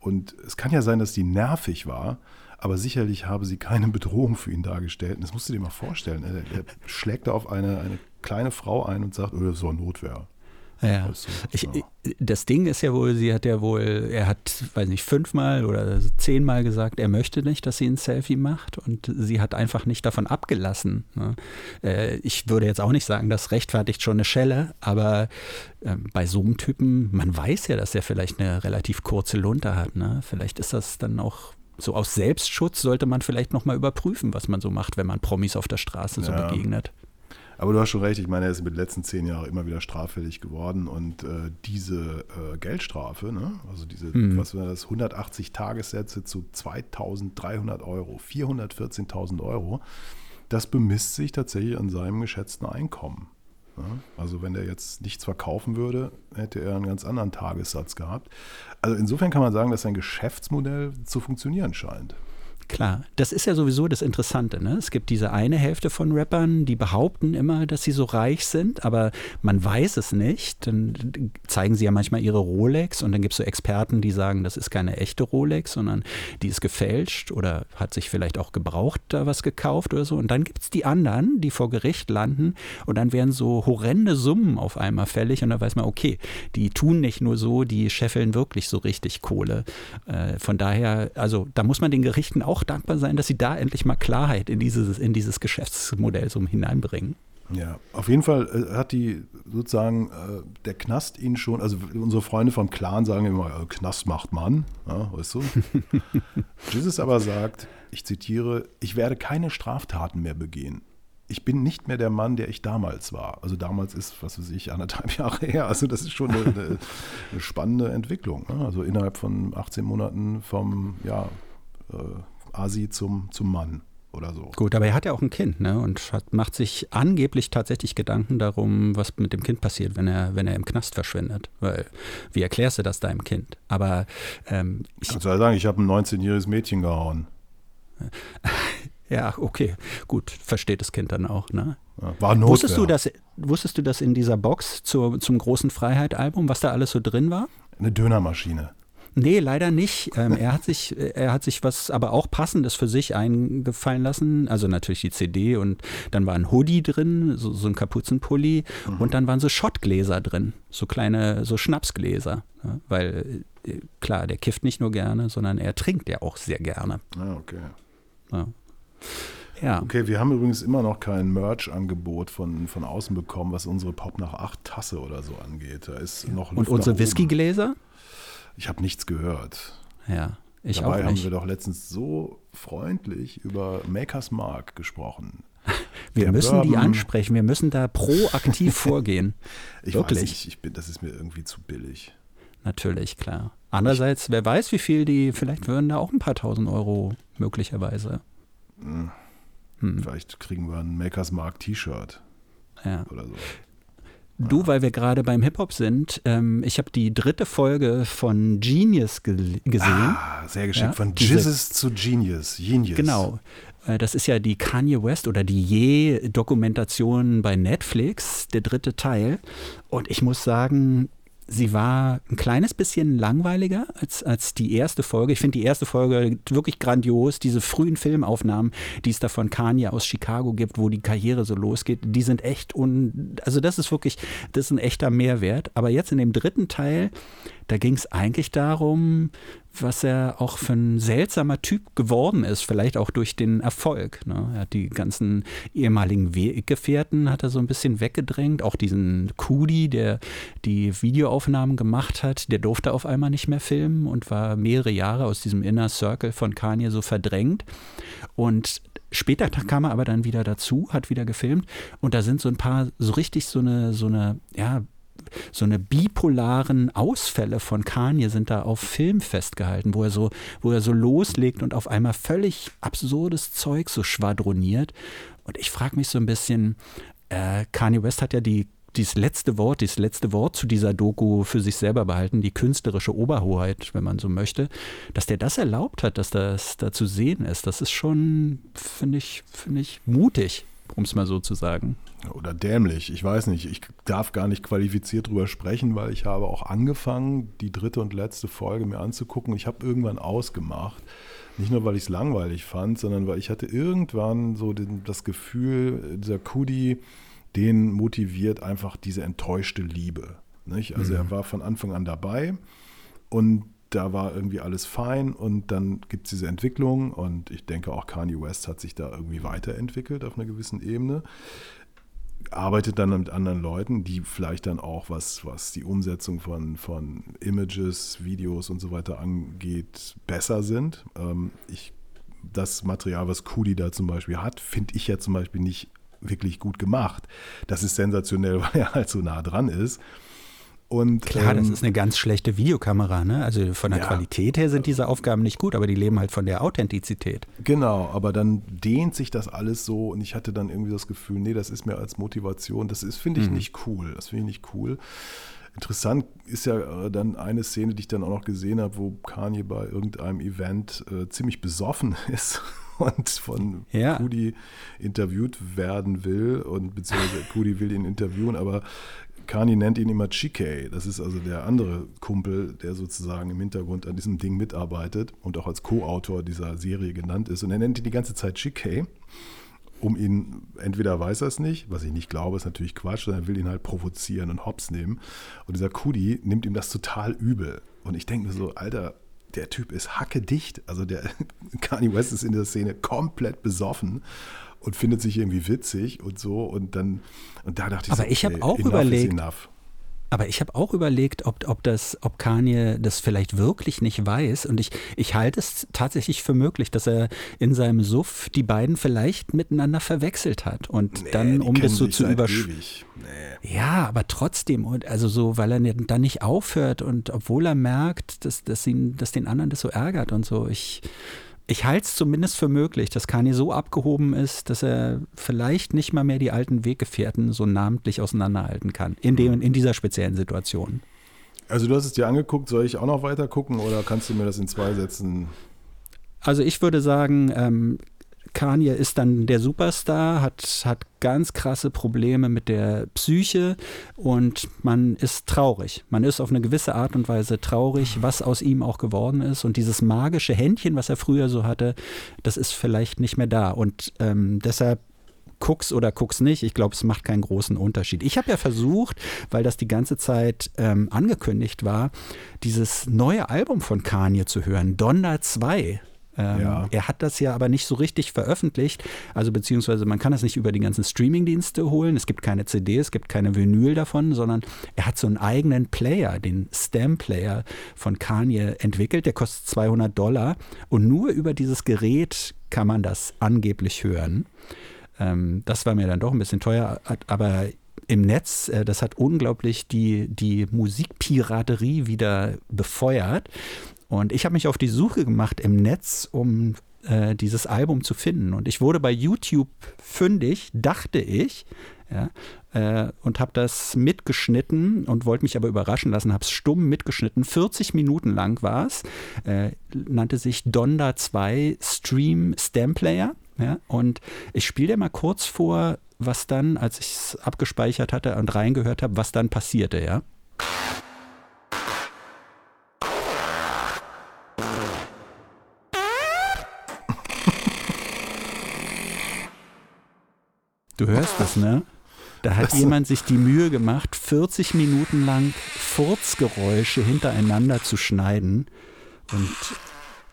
Und es kann ja sein, dass die nervig war, aber sicherlich habe sie keine Bedrohung für ihn dargestellt. Und das musst du dir mal vorstellen. Er, er schlägt da auf eine, eine kleine Frau ein und sagt, oh, das war Notwehr. Ja. Also, ich, ja. Das Ding ist ja wohl, sie hat ja wohl, er hat, weiß nicht, fünfmal oder zehnmal gesagt, er möchte nicht, dass sie ein Selfie macht und sie hat einfach nicht davon abgelassen. Ne? Äh, ich würde jetzt auch nicht sagen, das rechtfertigt schon eine Schelle, aber äh, bei so einem Typen, man weiß ja, dass er vielleicht eine relativ kurze Lunte hat. Ne? Vielleicht ist das dann auch so aus Selbstschutz sollte man vielleicht nochmal überprüfen, was man so macht, wenn man Promis auf der Straße so ja. begegnet. Aber du hast schon recht, ich meine, er ist in den letzten zehn Jahren immer wieder straffällig geworden und äh, diese äh, Geldstrafe, ne? also diese, mhm. was war das, 180 Tagessätze zu 2300 Euro, 414.000 Euro, das bemisst sich tatsächlich an seinem geschätzten Einkommen. Ne? Also wenn er jetzt nichts verkaufen würde, hätte er einen ganz anderen Tagessatz gehabt. Also insofern kann man sagen, dass sein Geschäftsmodell zu funktionieren scheint. Klar, das ist ja sowieso das Interessante. Ne? Es gibt diese eine Hälfte von Rappern, die behaupten immer, dass sie so reich sind, aber man weiß es nicht. Dann zeigen sie ja manchmal ihre Rolex und dann gibt es so Experten, die sagen, das ist keine echte Rolex, sondern die ist gefälscht oder hat sich vielleicht auch gebraucht da was gekauft oder so. Und dann gibt es die anderen, die vor Gericht landen und dann werden so horrende Summen auf einmal fällig und da weiß man, okay, die tun nicht nur so, die scheffeln wirklich so richtig Kohle. Äh, von daher, also da muss man den Gerichten auch auch dankbar sein, dass sie da endlich mal Klarheit in dieses, in dieses Geschäftsmodell so hineinbringen. Ja, auf jeden Fall äh, hat die sozusagen äh, der Knast ihn schon, also unsere Freunde vom Clan sagen immer, äh, Knast macht Mann, ja, weißt du? Jesus aber sagt, ich zitiere, ich werde keine Straftaten mehr begehen. Ich bin nicht mehr der Mann, der ich damals war. Also damals ist, was weiß ich, anderthalb Jahre her. Also das ist schon eine, eine, eine spannende Entwicklung. Ne? Also innerhalb von 18 Monaten vom, ja, äh, Asi zum, zum Mann oder so. Gut, aber er hat ja auch ein Kind, ne? Und hat, macht sich angeblich tatsächlich Gedanken darum, was mit dem Kind passiert, wenn er, wenn er im Knast verschwindet. Weil, wie erklärst du das deinem Kind? Aber ähm, ich. Kannst du ja sagen, ich habe ein 19-jähriges Mädchen gehauen. Ja, okay, gut, versteht das Kind dann auch, ne? Ja, war Notwehr. Wusstest du, dass, wusstest du, dass in dieser Box zur, zum großen Freiheit-Album, was da alles so drin war? Eine Dönermaschine. Nee, leider nicht. Ähm, er, hat sich, er hat sich was aber auch Passendes für sich eingefallen lassen. Also natürlich die CD und dann war ein Hoodie drin, so, so ein Kapuzenpulli mhm. und dann waren so Schottgläser drin, so kleine, so Schnapsgläser. Ja, weil äh, klar, der kifft nicht nur gerne, sondern er trinkt ja auch sehr gerne. Ah, okay. Ja. Ja. Okay, wir haben übrigens immer noch kein Merch-Angebot von, von außen bekommen, was unsere Pop nach acht Tasse oder so angeht. Da ist noch Luft Und unsere Whiskygläser? Ich habe nichts gehört. Ja, ich Dabei auch haben wir doch letztens so freundlich über Makers Mark gesprochen. Wir Der müssen Bourbon, die ansprechen, wir müssen da proaktiv vorgehen. Ich Wirklich. weiß nicht, ich bin, das ist mir irgendwie zu billig. Natürlich, klar. Andererseits, ich, wer weiß, wie viel die, vielleicht würden da auch ein paar tausend Euro möglicherweise. Hm. Hm. Vielleicht kriegen wir ein Makers Mark T-Shirt. Ja. Oder so. Du, weil wir gerade beim Hip-Hop sind, ähm, ich habe die dritte Folge von Genius ge gesehen. Ah, sehr geschickt. Ja, von Jesus zu Genius. Genius. Genau. Äh, das ist ja die Kanye West oder die Je-Dokumentation bei Netflix, der dritte Teil. Und ich muss sagen, sie war ein kleines bisschen langweiliger als, als die erste Folge. Ich finde die erste Folge wirklich grandios. Diese frühen Filmaufnahmen, die es da von Kanye aus Chicago gibt, wo die Karriere so losgeht, die sind echt un. Also, das ist wirklich, das ist ein echter Mehrwert. Aber jetzt in dem dritten Teil, da ging es eigentlich darum, was er auch für ein seltsamer Typ geworden ist, vielleicht auch durch den Erfolg. Ne? Er hat die ganzen ehemaligen Weggefährten hat er so ein bisschen weggedrängt, auch diesen Kudi, der die Videoaufnahmen gemacht hat, der durfte auf einmal nicht mehr filmen und war mehrere Jahre aus diesem Inner Circle von Kanye so verdrängt. Und Später kam er aber dann wieder dazu, hat wieder gefilmt und da sind so ein paar so richtig so eine so eine ja so eine bipolaren Ausfälle von Kanye sind da auf Film festgehalten, wo er so, wo er so loslegt und auf einmal völlig absurdes Zeug so schwadroniert. Und ich frage mich so ein bisschen, äh, Kanye West hat ja die dieses letzte Wort, dieses letzte Wort zu dieser Doku für sich selber behalten, die künstlerische Oberhoheit, wenn man so möchte, dass der das erlaubt hat, dass das da zu sehen ist, das ist schon, finde ich, finde ich mutig um es mal so zu sagen. Oder dämlich, ich weiß nicht. Ich darf gar nicht qualifiziert drüber sprechen, weil ich habe auch angefangen, die dritte und letzte Folge mir anzugucken. Ich habe irgendwann ausgemacht. Nicht nur, weil ich es langweilig fand, sondern weil ich hatte irgendwann so den, das Gefühl, dieser Kudi, den motiviert einfach diese enttäuschte Liebe. Nicht? Also mhm. er war von Anfang an dabei und da war irgendwie alles fein und dann gibt es diese Entwicklung und ich denke auch Kanye West hat sich da irgendwie weiterentwickelt auf einer gewissen Ebene. Arbeitet dann mit anderen Leuten, die vielleicht dann auch, was, was die Umsetzung von, von Images, Videos und so weiter angeht, besser sind. Ähm, ich, das Material, was Kudi da zum Beispiel hat, finde ich ja zum Beispiel nicht wirklich gut gemacht. Das ist sensationell, weil er halt so nah dran ist. Und, Klar, ähm, das ist eine ganz schlechte Videokamera, ne? Also von der ja, Qualität her sind diese Aufgaben nicht gut, aber die leben halt von der Authentizität. Genau, aber dann dehnt sich das alles so und ich hatte dann irgendwie das Gefühl, nee, das ist mir als Motivation, das ist, finde ich, mhm. nicht cool. Das finde ich nicht cool. Interessant ist ja äh, dann eine Szene, die ich dann auch noch gesehen habe, wo Kanye bei irgendeinem Event äh, ziemlich besoffen ist und von ja. Kudi interviewt werden will und beziehungsweise Kudi will ihn interviewen, aber Kani nennt ihn immer Chike. Das ist also der andere Kumpel, der sozusagen im Hintergrund an diesem Ding mitarbeitet und auch als Co-Autor dieser Serie genannt ist. Und er nennt ihn die ganze Zeit Chike, um ihn, entweder weiß er es nicht, was ich nicht glaube, ist natürlich Quatsch, sondern er will ihn halt provozieren und hops nehmen. Und dieser Kudi nimmt ihm das total übel. Und ich denke mir so, Alter, der Typ ist hackedicht. Also der Kanye West ist in der Szene komplett besoffen und findet sich irgendwie witzig und so. Und dann, und da dachte ich Aber so, ich habe auch überlegt. Aber ich habe auch überlegt, ob, ob, das, ob Kanye das vielleicht wirklich nicht weiß. Und ich, ich halte es tatsächlich für möglich, dass er in seinem Suff die beiden vielleicht miteinander verwechselt hat. Und nee, dann, um das so zu überspielen. Nee. Ja, aber trotzdem, also so, weil er dann nicht aufhört und obwohl er merkt, dass, dass, ihn, dass den anderen das so ärgert und so. Ich ich halte es zumindest für möglich, dass Kanye so abgehoben ist, dass er vielleicht nicht mal mehr die alten Weggefährten so namentlich auseinanderhalten kann, in, dem, in dieser speziellen Situation. Also du hast es dir angeguckt, soll ich auch noch weiter gucken oder kannst du mir das in zwei Sätzen? Also ich würde sagen, ähm, Kanye ist dann der Superstar, hat, hat ganz krasse Probleme mit der Psyche und man ist traurig. Man ist auf eine gewisse Art und Weise traurig, was aus ihm auch geworden ist. Und dieses magische Händchen, was er früher so hatte, das ist vielleicht nicht mehr da. Und ähm, deshalb guck's oder guck's nicht. Ich glaube, es macht keinen großen Unterschied. Ich habe ja versucht, weil das die ganze Zeit ähm, angekündigt war, dieses neue Album von Kanye zu hören, Donda 2. Ähm, ja. Er hat das ja aber nicht so richtig veröffentlicht. Also beziehungsweise man kann das nicht über die ganzen Streamingdienste holen. Es gibt keine CD, es gibt keine Vinyl davon, sondern er hat so einen eigenen Player, den Stem-Player von Kanye entwickelt. Der kostet 200 Dollar und nur über dieses Gerät kann man das angeblich hören. Ähm, das war mir dann doch ein bisschen teuer, aber im Netz, äh, das hat unglaublich die, die Musikpiraterie wieder befeuert. Und ich habe mich auf die Suche gemacht im Netz, um äh, dieses Album zu finden. Und ich wurde bei YouTube fündig, dachte ich, ja, äh, und habe das mitgeschnitten und wollte mich aber überraschen lassen, habe es stumm mitgeschnitten. 40 Minuten lang war es, äh, nannte sich Donda 2 Stream Stamp Player. Ja, und ich spiele dir mal kurz vor, was dann, als ich es abgespeichert hatte und reingehört habe, was dann passierte, ja. Du hörst es, ne? Da hat jemand sich die Mühe gemacht, 40 Minuten lang Furzgeräusche hintereinander zu schneiden. Und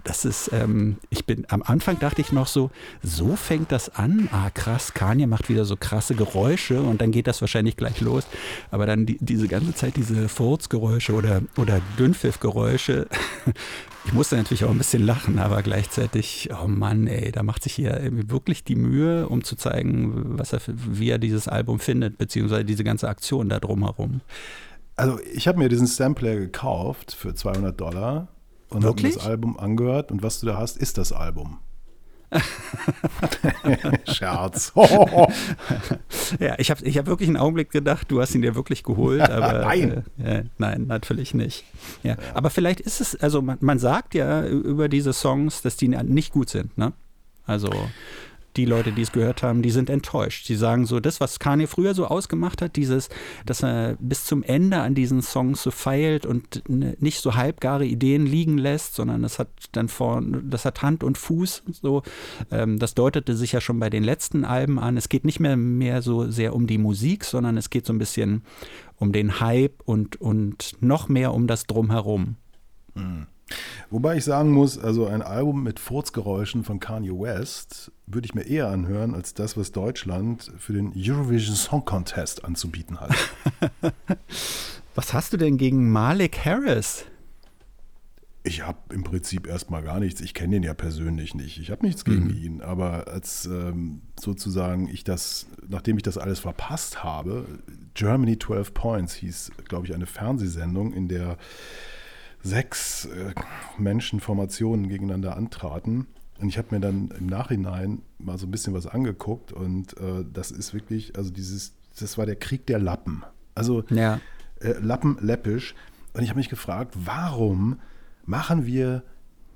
das ist, ähm, ich bin, am Anfang dachte ich noch so, so fängt das an. Ah, krass, Kanye macht wieder so krasse Geräusche und dann geht das wahrscheinlich gleich los. Aber dann die, diese ganze Zeit diese Furzgeräusche oder, oder Dünnpfiffgeräusche. ich musste natürlich auch ein bisschen lachen, aber gleichzeitig, oh Mann, ey, da macht sich hier wirklich die Mühe, um zu zeigen, was er, wie er dieses Album findet, beziehungsweise diese ganze Aktion da drumherum. Also ich habe mir diesen Sampler gekauft für 200 Dollar und habe mir das Album angehört und was du da hast, ist das Album. Scherz. ja, ich habe ich hab wirklich einen Augenblick gedacht, du hast ihn dir wirklich geholt, aber nein. Äh, nein, natürlich nicht. Ja, ja. Aber vielleicht ist es, also man, man, sagt ja über diese Songs, dass die nicht gut sind, ne? Also die Leute, die es gehört haben, die sind enttäuscht. Sie sagen so, das, was Kanye früher so ausgemacht hat, dieses, dass er bis zum Ende an diesen Songs so feilt und nicht so halbgare Ideen liegen lässt, sondern das hat dann vor, das hat Hand und Fuß. So, ähm, das deutete sich ja schon bei den letzten Alben an. Es geht nicht mehr, mehr so sehr um die Musik, sondern es geht so ein bisschen um den Hype und, und noch mehr um das Drumherum. Mhm. Wobei ich sagen muss, also ein Album mit Furzgeräuschen von Kanye West würde ich mir eher anhören, als das, was Deutschland für den Eurovision Song Contest anzubieten hat. was hast du denn gegen Malik Harris? Ich habe im Prinzip erstmal gar nichts. Ich kenne ihn ja persönlich nicht. Ich habe nichts gegen mhm. ihn. Aber als ähm, sozusagen ich das, nachdem ich das alles verpasst habe, Germany 12 Points hieß, glaube ich, eine Fernsehsendung, in der sechs äh, Menschenformationen gegeneinander antraten. Und ich habe mir dann im Nachhinein mal so ein bisschen was angeguckt und äh, das ist wirklich, also dieses, das war der Krieg der Lappen. Also ja. äh, Lappen läppisch. Und ich habe mich gefragt, warum machen wir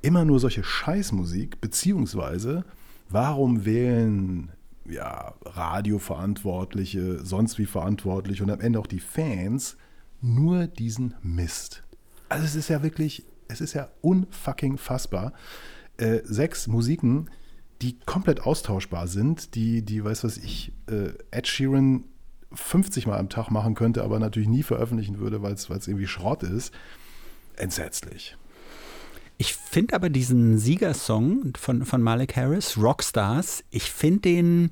immer nur solche Scheißmusik, beziehungsweise warum wählen ja, Radioverantwortliche, sonst wie Verantwortliche und am Ende auch die Fans nur diesen Mist? Also es ist ja wirklich, es ist ja unfucking fassbar. Äh, sechs Musiken, die komplett austauschbar sind, die, die, weiß was ich, äh, Ed Sheeran 50 Mal am Tag machen könnte, aber natürlich nie veröffentlichen würde, weil es irgendwie Schrott ist. Entsetzlich. Ich finde aber diesen Siegersong von, von Malik Harris, Rockstars, ich finde den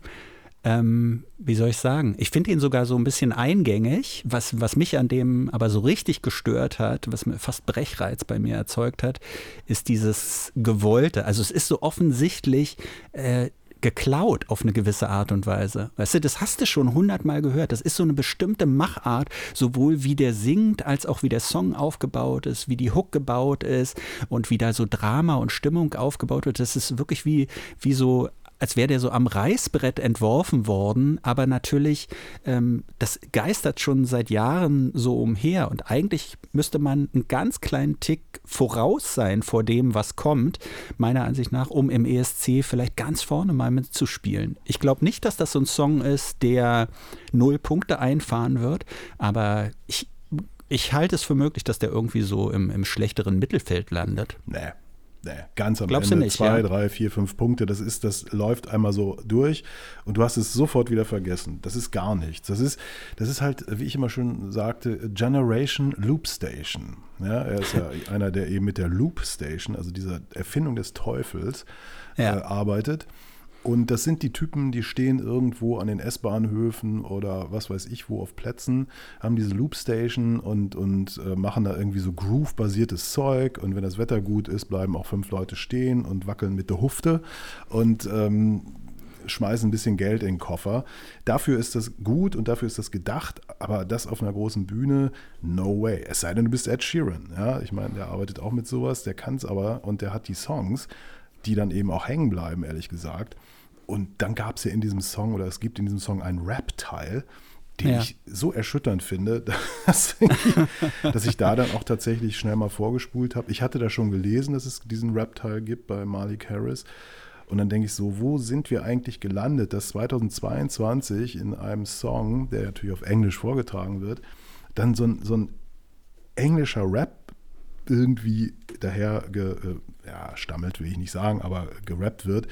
ähm, wie soll ich sagen, ich finde ihn sogar so ein bisschen eingängig, was, was mich an dem aber so richtig gestört hat, was mir fast Brechreiz bei mir erzeugt hat, ist dieses Gewollte. Also es ist so offensichtlich, äh, geklaut auf eine gewisse Art und Weise. Weißt du, das hast du schon hundertmal gehört. Das ist so eine bestimmte Machart, sowohl wie der singt, als auch wie der Song aufgebaut ist, wie die Hook gebaut ist und wie da so Drama und Stimmung aufgebaut wird. Das ist wirklich wie, wie so als wäre der so am Reißbrett entworfen worden, aber natürlich, ähm, das geistert schon seit Jahren so umher und eigentlich müsste man einen ganz kleinen Tick voraus sein vor dem, was kommt, meiner Ansicht nach, um im ESC vielleicht ganz vorne mal mitzuspielen. Ich glaube nicht, dass das so ein Song ist, der null Punkte einfahren wird, aber ich, ich halte es für möglich, dass der irgendwie so im, im schlechteren Mittelfeld landet. Nee, Nee, ganz am Glaubst Ende. du nicht, Zwei, ja? drei, vier, fünf Punkte. Das ist, das läuft einmal so durch und du hast es sofort wieder vergessen. Das ist gar nichts. Das ist, das ist halt, wie ich immer schon sagte, Generation Loop Station. Ja, er ist ja einer, der eben mit der Loop Station, also dieser Erfindung des Teufels, Ja. äh, arbeitet. Und das sind die Typen, die stehen irgendwo an den S-Bahnhöfen oder was weiß ich wo auf Plätzen, haben diese Loopstation und, und äh, machen da irgendwie so Groove-basiertes Zeug. Und wenn das Wetter gut ist, bleiben auch fünf Leute stehen und wackeln mit der Hufte und ähm, schmeißen ein bisschen Geld in den Koffer. Dafür ist das gut und dafür ist das gedacht, aber das auf einer großen Bühne, no way. Es sei denn, du bist Ed Sheeran. Ja? Ich meine, der arbeitet auch mit sowas, der kann es aber und der hat die Songs, die dann eben auch hängen bleiben, ehrlich gesagt. Und dann gab es ja in diesem Song, oder es gibt in diesem Song einen Rap-Teil, den Ja. ich so erschütternd finde, dass ich, dass ich da dann auch tatsächlich schnell mal vorgespult habe. Ich hatte da schon gelesen, dass es diesen Rap-Teil gibt bei Malik Harris. Und dann denke ich so, wo sind wir eigentlich gelandet, dass 2022 in einem Song, der natürlich auf Englisch vorgetragen wird, dann so ein, so ein englischer Rap irgendwie daher ge, äh, ja, stammelt, will ich nicht sagen, aber gerappt wird.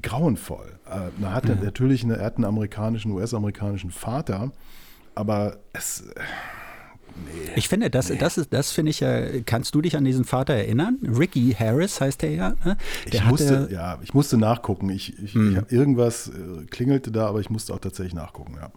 Grauenvoll. Äh, man hat natürlich eine, er hat einen amerikanischen, US-amerikanischen Vater, aber es. äh, Nee. Ich finde, das, das ist, das finde ich ja, kannst du dich an diesen Vater erinnern? Ricky Harris heißt der ja. Ne? Der Ich musste, ja, ich musste nachgucken. Ich, ich, ich, irgendwas äh, klingelte da, aber ich musste auch tatsächlich nachgucken, ja.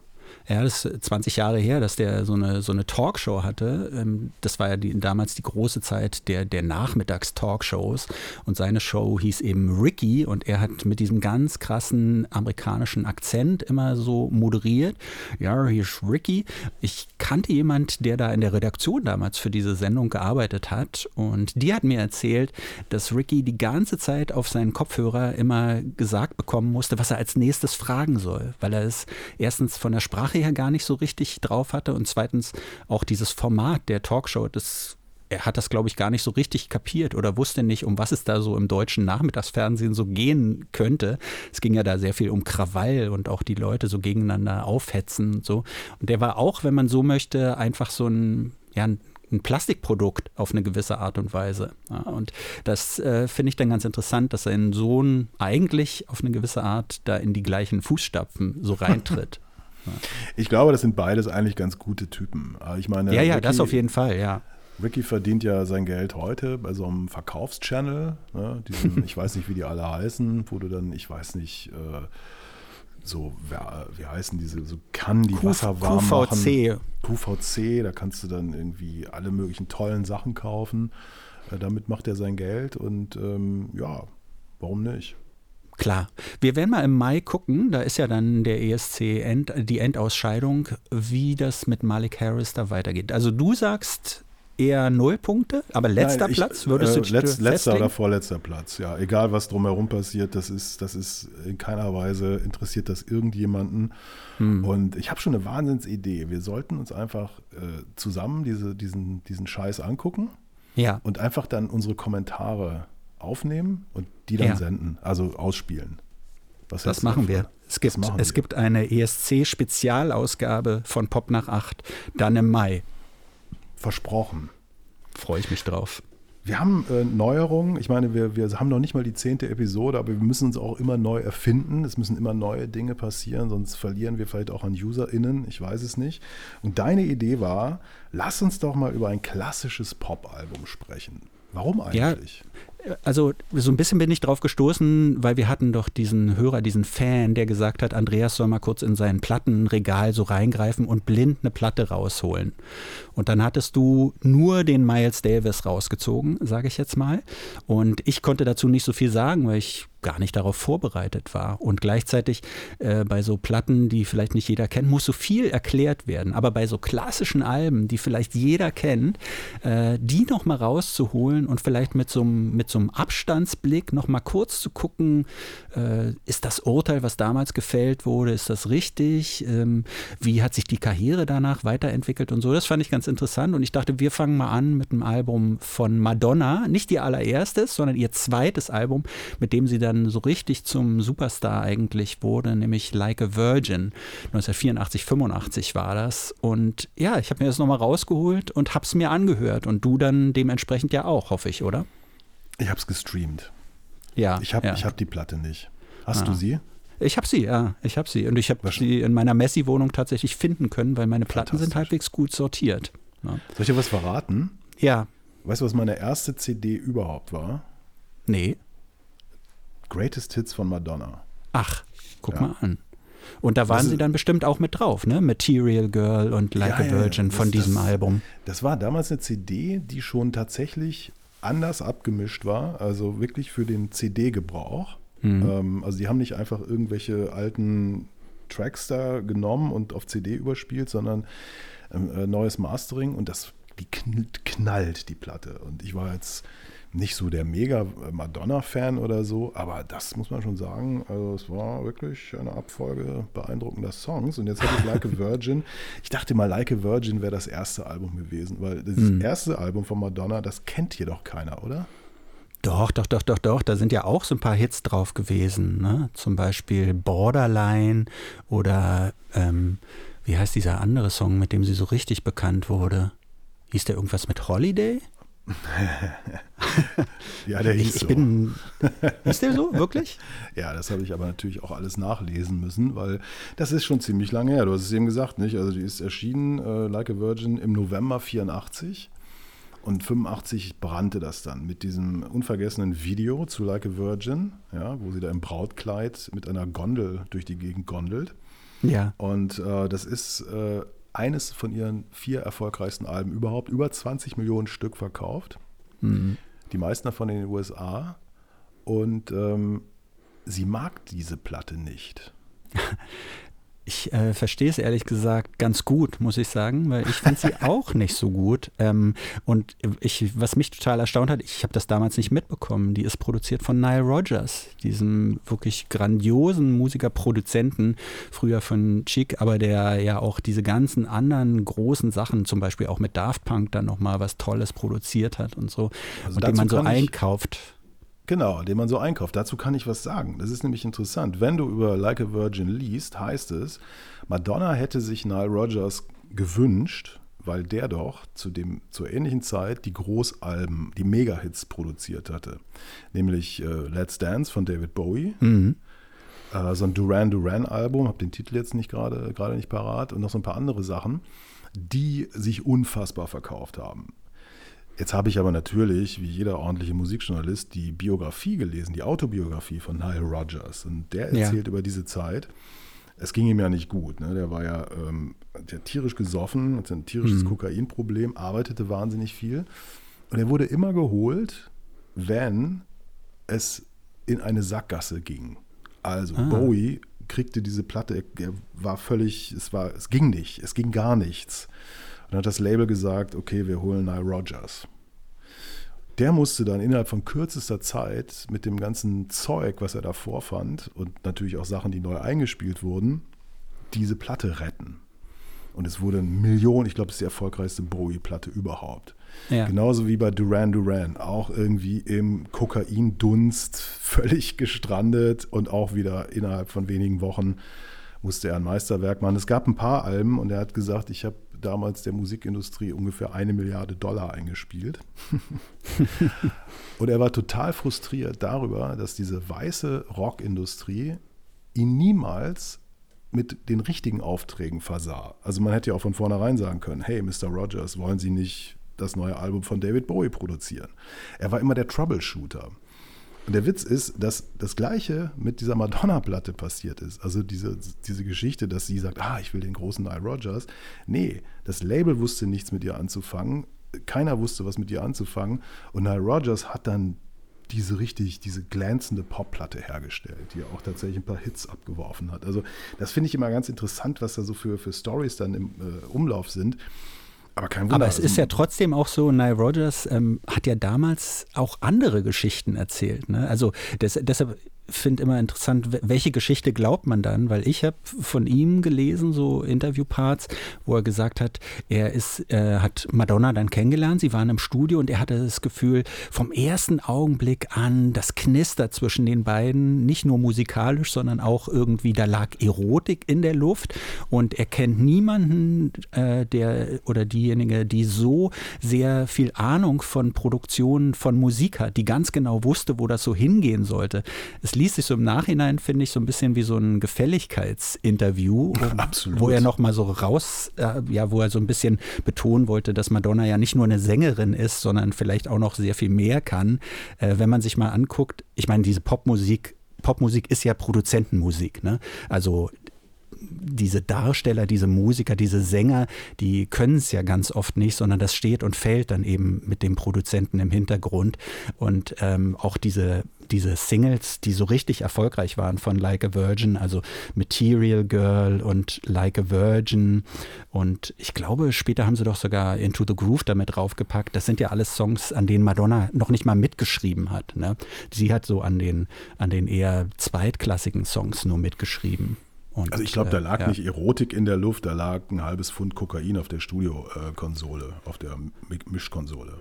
Ja, das ist 20 Jahre her, dass der so eine, so eine Talkshow hatte. Ähm, Das war ja die, damals die große Zeit der, der Nachmittags-Talkshows. Und seine Show hieß eben Ricky und er hat mit diesem ganz krassen amerikanischen Akzent immer so moderiert. Ja, hier ist Ricky. Ich kannte jemand, der da in der Redaktion damals für diese Sendung gearbeitet hat. Und die hat mir erzählt, dass Ricky die ganze Zeit auf seinen Kopfhörer immer gesagt bekommen musste, was er als nächstes fragen soll, weil er es erstens von der Sprache her gar nicht so richtig drauf hatte und zweitens auch dieses Format der Talkshow, das er hat das, glaube ich, gar nicht so richtig kapiert oder wusste nicht, um was es da so im deutschen Nachmittagsfernsehen so gehen könnte. Es ging ja da sehr viel um Krawall und auch die Leute so gegeneinander aufhetzen und so. Und der war auch, wenn man so möchte, einfach so ein, ja, ein Plastikprodukt auf eine gewisse Art und Weise. Ja, und das äh, finde ich dann ganz interessant, dass sein Sohn eigentlich auf eine gewisse Art da in die gleichen Fußstapfen so reintritt. Ich glaube, das sind beides eigentlich ganz gute Typen. Aber Ich meine, ja, ja, Ricky- das auf jeden Fall, ja. Ricky verdient ja sein Geld heute bei so einem Verkaufschannel, ne, diesen, ich weiß nicht, wie die alle heißen, wo du dann, ich weiß nicht, äh, so, wie heißen diese, so kann die Q- Wasser warm QVC. machen. QVC, da kannst du dann irgendwie alle möglichen tollen Sachen kaufen. Äh, damit macht er sein Geld und ähm, ja, warum nicht? Klar. Wir werden mal im Mai gucken, da ist ja dann der ESC End, die Endausscheidung, wie das mit Malik Harris da weitergeht. Also du sagst eher null Punkte, aber letzter Nein, ich- Platz würdest du äh, dich letz, Letzter festlegen? oder vorletzter Platz, ja. Egal, was drumherum passiert, das ist, das ist in keiner Weise interessiert das irgendjemanden. Hm. Und ich habe schon eine Wahnsinnsidee. Wir sollten uns einfach äh, zusammen diese, diesen, diesen Scheiß angucken Ja, und einfach dann unsere Kommentare aufnehmen und die dann Ja. senden, also ausspielen. Was das machen wir. Es gibt, machen es wir. gibt eine ESC-Spezialausgabe von Pop nach 8, dann im Mai. Versprochen. Freue ich mich drauf. Wir haben äh, Neuerungen. Ich meine, wir, wir haben noch nicht mal die zehnte Episode, aber wir müssen uns auch immer neu erfinden. Es müssen immer neue Dinge passieren, sonst verlieren wir vielleicht auch an UserInnen. Ich weiß es nicht. Und deine Idee war, lass uns doch mal über ein klassisches Pop-Album sprechen. Warum Ja, eigentlich? Also so ein bisschen bin ich drauf gestoßen, weil wir hatten doch diesen Hörer, diesen Fan, der gesagt hat, Andreas soll mal kurz in sein Plattenregal so reingreifen und blind eine Platte rausholen. Und dann hattest du nur den Miles Davis rausgezogen, sage ich jetzt mal. Und ich konnte dazu nicht so viel sagen, weil ich gar nicht darauf vorbereitet war. Und gleichzeitig äh, bei so Platten, die vielleicht nicht jeder kennt, muss so viel erklärt werden. Aber bei so klassischen Alben, die vielleicht jeder kennt, äh, die nochmal rauszuholen und vielleicht mit so einem Abstandsblick noch mal kurz zu gucken, äh, ist das Urteil, was damals gefällt wurde, ist das richtig? Ähm, wie hat sich die Karriere danach weiterentwickelt und so? Das fand ich ganz interessant und ich dachte, wir fangen mal an mit einem Album von Madonna, nicht ihr allererstes, sondern ihr zweites Album, mit dem sie dann so richtig zum Superstar eigentlich wurde, nämlich Like a Virgin. 1984, 85 war das und ja, ich habe mir das nochmal rausgeholt und habe es mir angehört und du dann dementsprechend ja auch, hoffe ich, oder? Ich habe es gestreamt. Ja. Ich habe ja. hab die Platte nicht. Hast Ah. du sie? Ich habe sie, ja, ich habe sie. Und ich habe sie in meiner Messi-Wohnung tatsächlich finden können, weil meine Platten sind halbwegs gut sortiert. Ja. Soll ich dir was verraten? ja, Weißt du, was meine erste CD überhaupt war? nee. Greatest Hits von Madonna. Ach, guck Ja. mal an. Und da waren Das sie dann bestimmt auch mit drauf, ne? Material Girl und Like Ja, a. Virgin Das- von diesem das- Album. Das war damals eine CD, die schon tatsächlich anders abgemischt war, also wirklich für den CD-Gebrauch. Mhm. Ähm, also die haben nicht einfach irgendwelche alten Tracks da genommen und auf CD überspielt, sondern ähm, äh, neues Mastering und das, die knallt, knallt die Platte. Und ich war jetzt nicht so der mega Madonna-Fan oder so, aber das muss man schon sagen, also es war wirklich eine Abfolge beeindruckender Songs. Und jetzt habe ich Like a Virgin. Ich dachte mal, Like a Virgin wäre das erste Album gewesen, weil das Mhm. erste Album von Madonna, das kennt hier doch keiner, oder? Doch, doch, doch, doch, doch. Da sind ja auch so ein paar Hits drauf gewesen. Ne? Zum Beispiel Borderline oder ähm, wie heißt dieser andere Song, mit dem sie so richtig bekannt wurde? Hieß der irgendwas mit Holiday? Ja, der hieß Ich, ich so. bin. Ist der so? Wirklich? Ja, das habe ich aber natürlich auch alles nachlesen müssen, weil das ist schon ziemlich lange her. Du hast es eben gesagt, nicht? Also die ist erschienen, äh, Like a Virgin, im November 84 und 85 brannte das dann mit diesem unvergessenen Video zu Like a Virgin, ja, wo sie da im Brautkleid mit einer Gondel durch die Gegend gondelt. Ja. Und äh, das ist äh, eines von ihren vier erfolgreichsten Alben überhaupt, über 20 Millionen Stück verkauft. Mhm. Die meisten davon in den USA. Und ähm, sie mag diese Platte nicht. Ich äh, verstehe es ehrlich gesagt ganz gut, muss ich sagen, weil ich finde sie auch nicht so gut. Ähm, und ich, was mich total erstaunt hat, ich habe das damals nicht mitbekommen. Die ist produziert von Nile Rodgers, diesem wirklich grandiosen Musiker-Produzenten, früher von Chic, aber der ja auch diese ganzen anderen großen Sachen, zum Beispiel auch mit Daft Punk, dann nochmal was Tolles produziert hat und so, Also und den man so einkauft. Genau, den man so einkauft. Dazu kann ich was sagen. Das ist nämlich interessant. Wenn du über Like a Virgin liest, heißt es, Madonna hätte sich Nile Rodgers gewünscht, weil der doch zu dem, zur ähnlichen Zeit die Großalben, die Mega-Hits produziert hatte. Nämlich äh, Let's Dance von David Bowie, Mhm. äh, so ein Duran Duran Album, habe den Titel jetzt nicht gerade gerade nicht parat und noch so ein paar andere Sachen, die sich unfassbar verkauft haben. Jetzt habe ich aber natürlich, wie jeder ordentliche Musikjournalist, die Biografie gelesen, die Autobiografie von Nile Rodgers. Und der Ja. erzählt über diese Zeit. Es ging ihm ja nicht gut. Ne? Der war ja ähm, der tierisch gesoffen, hatte ein tierisches Mhm. Kokainproblem, arbeitete wahnsinnig viel. Und er wurde immer geholt, wenn es in eine Sackgasse ging. Also Ah. Bowie kriegte diese Platte, er war völlig, es war, es ging nicht, es ging gar nichts. Und dann hat das Label gesagt, okay, wir holen Nile Rodgers. Der musste dann innerhalb von kürzester Zeit mit dem ganzen Zeug, was er da vorfand und natürlich auch Sachen, die neu eingespielt wurden, diese Platte retten. Und es wurde eine Million, ich glaube, es ist die erfolgreichste Bowie-Platte überhaupt. Ja. Genauso wie bei Duran Duran, auch irgendwie im Kokaindunst völlig gestrandet und auch wieder innerhalb von wenigen Wochen musste er ein Meisterwerk machen. Es gab ein paar Alben und er hat gesagt, ich habe damals der Musikindustrie ungefähr eine Milliarde Dollar eingespielt. und er war total frustriert darüber, dass diese weiße Rockindustrie ihn niemals mit den richtigen Aufträgen versah. Also man hätte ja auch von vornherein sagen können, hey, Mr. Rogers, wollen Sie nicht das neue Album von David Bowie produzieren? Er war immer der Troubleshooter. Und der Witz ist, dass das Gleiche mit dieser Madonna-Platte passiert ist. Also diese, diese Geschichte, dass sie sagt, ah, ich will den großen Nile Rodgers. Nee, das Label wusste nichts mit ihr anzufangen. Keiner wusste, was mit ihr anzufangen. Und Nile Rodgers hat dann diese richtig, diese glänzende Popplatte hergestellt, die auch tatsächlich ein paar Hits abgeworfen hat. Also das finde ich immer ganz interessant, was da so für, für Stories dann im äh, Umlauf sind. Aber kein Wunder. Aber es also- ist ja trotzdem auch so, Nile Rodgers ähm, hat ja damals auch andere Geschichten erzählt. Ne? Also des, deshalb finde immer interessant, wel- welche Geschichte glaubt man dann? Weil ich habe von ihm gelesen, so Interviewparts, wo er gesagt hat, er ist, äh, hat Madonna dann kennengelernt, sie waren im Studio und er hatte das Gefühl, vom ersten Augenblick an, das Knister zwischen den beiden, nicht nur musikalisch, sondern auch irgendwie, da lag Erotik in der Luft und er kennt niemanden, äh, der oder diejenige, die so sehr viel Ahnung von Produktionen von Musik hat, die ganz genau wusste, wo das so hingehen sollte. Es liest sich so im Nachhinein, finde ich, so ein bisschen wie so ein Gefälligkeitsinterview, wo- Absolut. wo er noch mal so raus, äh, ja, wo er so ein bisschen betonen wollte, dass Madonna ja nicht nur eine Sängerin ist, sondern vielleicht auch noch sehr viel mehr kann. Äh, wenn man sich mal anguckt, ich meine, diese Popmusik, Popmusik ist ja Produzentenmusik, ne? Also diese Darsteller, diese Musiker, diese Sänger, die können es ja ganz oft nicht, sondern das steht und fällt dann eben mit dem Produzenten im Hintergrund. Und ähm, auch diese, diese Singles, die so richtig erfolgreich waren von Like a Virgin, also Material Girl und Like a Virgin. Und ich glaube, später haben sie doch sogar Into the Groove damit draufgepackt. Das sind ja alles Songs, an denen Madonna noch nicht mal mitgeschrieben hat. Ne? Sie hat so an den, an den eher zweitklassigen Songs nur mitgeschrieben. Und, Also ich glaube, da äh, lag ja. nicht Erotik in der Luft, da lag ein halbes Pfund Kokain auf der Studiokonsole, auf der Mi- Mischkonsole.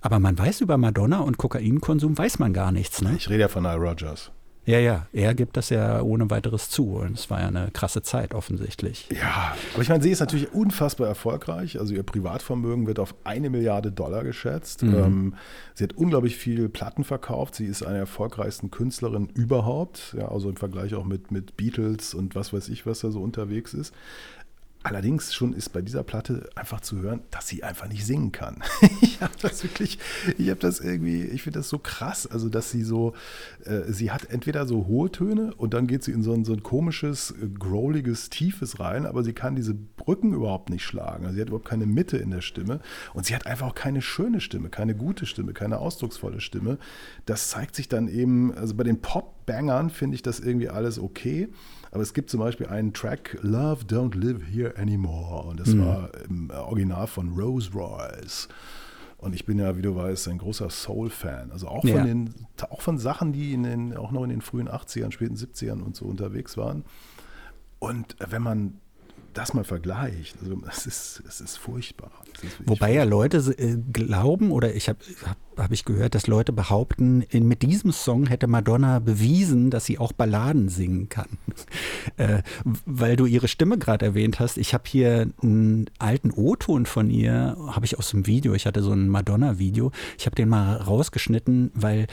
Aber man weiß über Madonna und Kokainkonsum weiß man gar nichts, ne? Ich rede ja von Nile Rodgers. Ja, ja, er gibt das ja ohne weiteres zu. Und es war ja eine krasse Zeit offensichtlich. Ja, aber ich meine, sie ist natürlich unfassbar erfolgreich. Also ihr Privatvermögen wird auf eine Milliarde Dollar geschätzt. Ähm, sie hat unglaublich viel Platten verkauft. Sie ist eine der erfolgreichsten Künstlerinnen überhaupt. Ja, also im Vergleich auch mit, mit Beatles und was weiß ich, was da so unterwegs ist. Allerdings schon ist bei dieser Platte einfach zu hören, dass sie einfach nicht singen kann. ich habe das wirklich, ich habe das irgendwie, ich finde das so krass, also dass sie so, äh, sie hat entweder so hohe Töne und dann geht sie in so ein, so ein komisches, äh, growliges, tiefes rein, aber sie kann diese Brücken überhaupt nicht schlagen. Also sie hat überhaupt keine Mitte in der Stimme und sie hat einfach auch keine schöne Stimme, keine gute Stimme, keine ausdrucksvolle Stimme. Das zeigt sich dann eben, also bei den Pop-Bangern finde ich das irgendwie alles okay. Aber es gibt zum Beispiel einen Track, Love Don't Live Here Anymore. Und das war im Original von Rose Royce. Und ich bin ja, wie du weißt, ein großer Soul-Fan. Also auch, Ja. von den, auch von Sachen, die in den, auch noch in den frühen 80ern, späten 70ern und so unterwegs waren. Und wenn man das mal vergleicht, also es ist, es ist furchtbar. Es ist Wobei ja Leute äh, glauben, oder ich habe hab, hab ich gehört, dass Leute behaupten, in, mit diesem Song hätte Madonna bewiesen, dass sie auch Balladen singen kann. äh, weil du ihre Stimme gerade erwähnt hast, ich habe hier einen alten O-Ton von ihr, habe ich aus dem Video, ich hatte so ein Madonna-Video, ich habe den mal rausgeschnitten, weil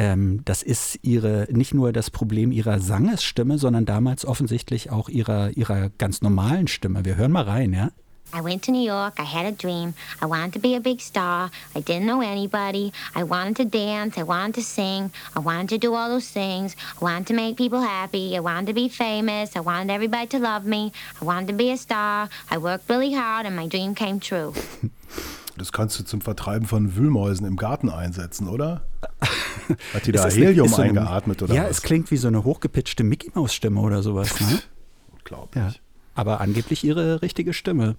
ähm, das ist ihre, nicht nur das Problem ihrer Sangesstimme, sondern damals offensichtlich auch ihrer, ihrer ganz normalen Stimme. Wir hören mal rein, ja? I went to New York. I had a dream. I wanted to be a big star. I didn't know anybody. I wanted to dance. I wanted to sing. I wanted to do all those things. I wanted to make people happy. I wanted to be famous. I wanted everybody to love me. I wanted to be a star. I worked really hard and my dream came true. Das kannst du zum Vertreiben von Wühlmäusen im Garten einsetzen, oder? Hat die da eine- Helium ist so eine- eingeatmet oder Ja, was? es klingt wie so eine hochgepitchte Mickey Maus Stimme oder sowas. Ne? Unglaublich. Ja. Aber angeblich ihre richtige Stimme.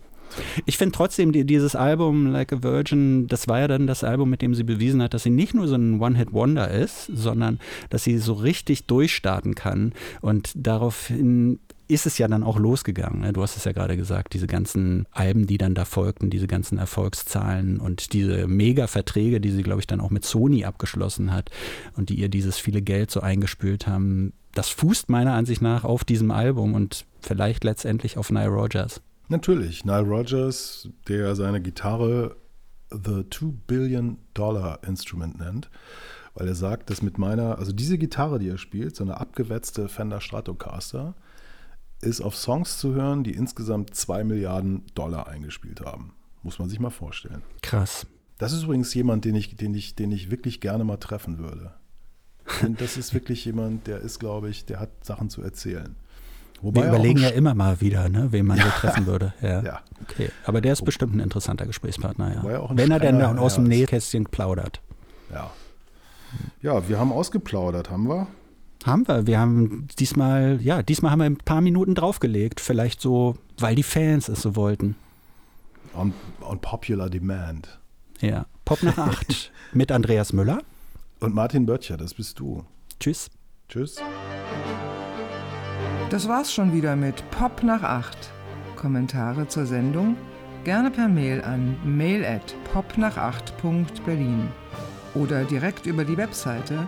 Ich finde trotzdem, die, dieses Album Like a Virgin, das war ja dann das Album, mit dem sie bewiesen hat, dass sie nicht nur so ein One-Hit-Wonder ist, sondern dass sie so richtig durchstarten kann. Und daraufhin ist es ja dann auch losgegangen. Ne? Du hast es ja gerade gesagt, diese ganzen Alben, die dann da folgten, diese ganzen Erfolgszahlen und diese Mega-Verträge, die sie, glaube ich, dann auch mit Sony abgeschlossen hat und die ihr dieses viele Geld so eingespült haben, das fußt meiner Ansicht nach auf diesem Album und vielleicht letztendlich auf Nile Rodgers. Natürlich, Nile Rodgers, der seine Gitarre The Two Billion Dollar Instrument nennt, weil er sagt, dass mit meiner, also diese Gitarre, die er spielt, so eine abgewetzte Fender Stratocaster, ist auf Songs zu hören, die insgesamt zwei Milliarden Dollar eingespielt haben. Muss man sich mal vorstellen. Krass. Das ist übrigens jemand, den ich, den ich, den ich wirklich gerne mal treffen würde. Und das ist wirklich jemand, der ist, glaube ich, der hat Sachen zu erzählen. Wobei Wir er überlegen ja immer mal wieder, ne, wen man so treffen würde. Ja. Ja. Okay. Aber der ist bestimmt ein interessanter Gesprächspartner, er ja. ein Wenn er denn dann aus dem. Nähkästchen plaudert. Ja. Ja, wir haben ausgeplaudert, haben wir? Haben wir. Wir haben diesmal, ja, diesmal haben wir ein paar Minuten draufgelegt. Vielleicht so, weil die Fans es so wollten. On, on popular demand. Ja, Pop nach 8 mit Andreas Müller. Und Martin Böttcher, das bist du. Tschüss. Tschüss. Das war's schon wieder mit Pop nach 8. Kommentare zur Sendung gerne per Mail an mail at popnach8.berlin oder direkt über die Webseite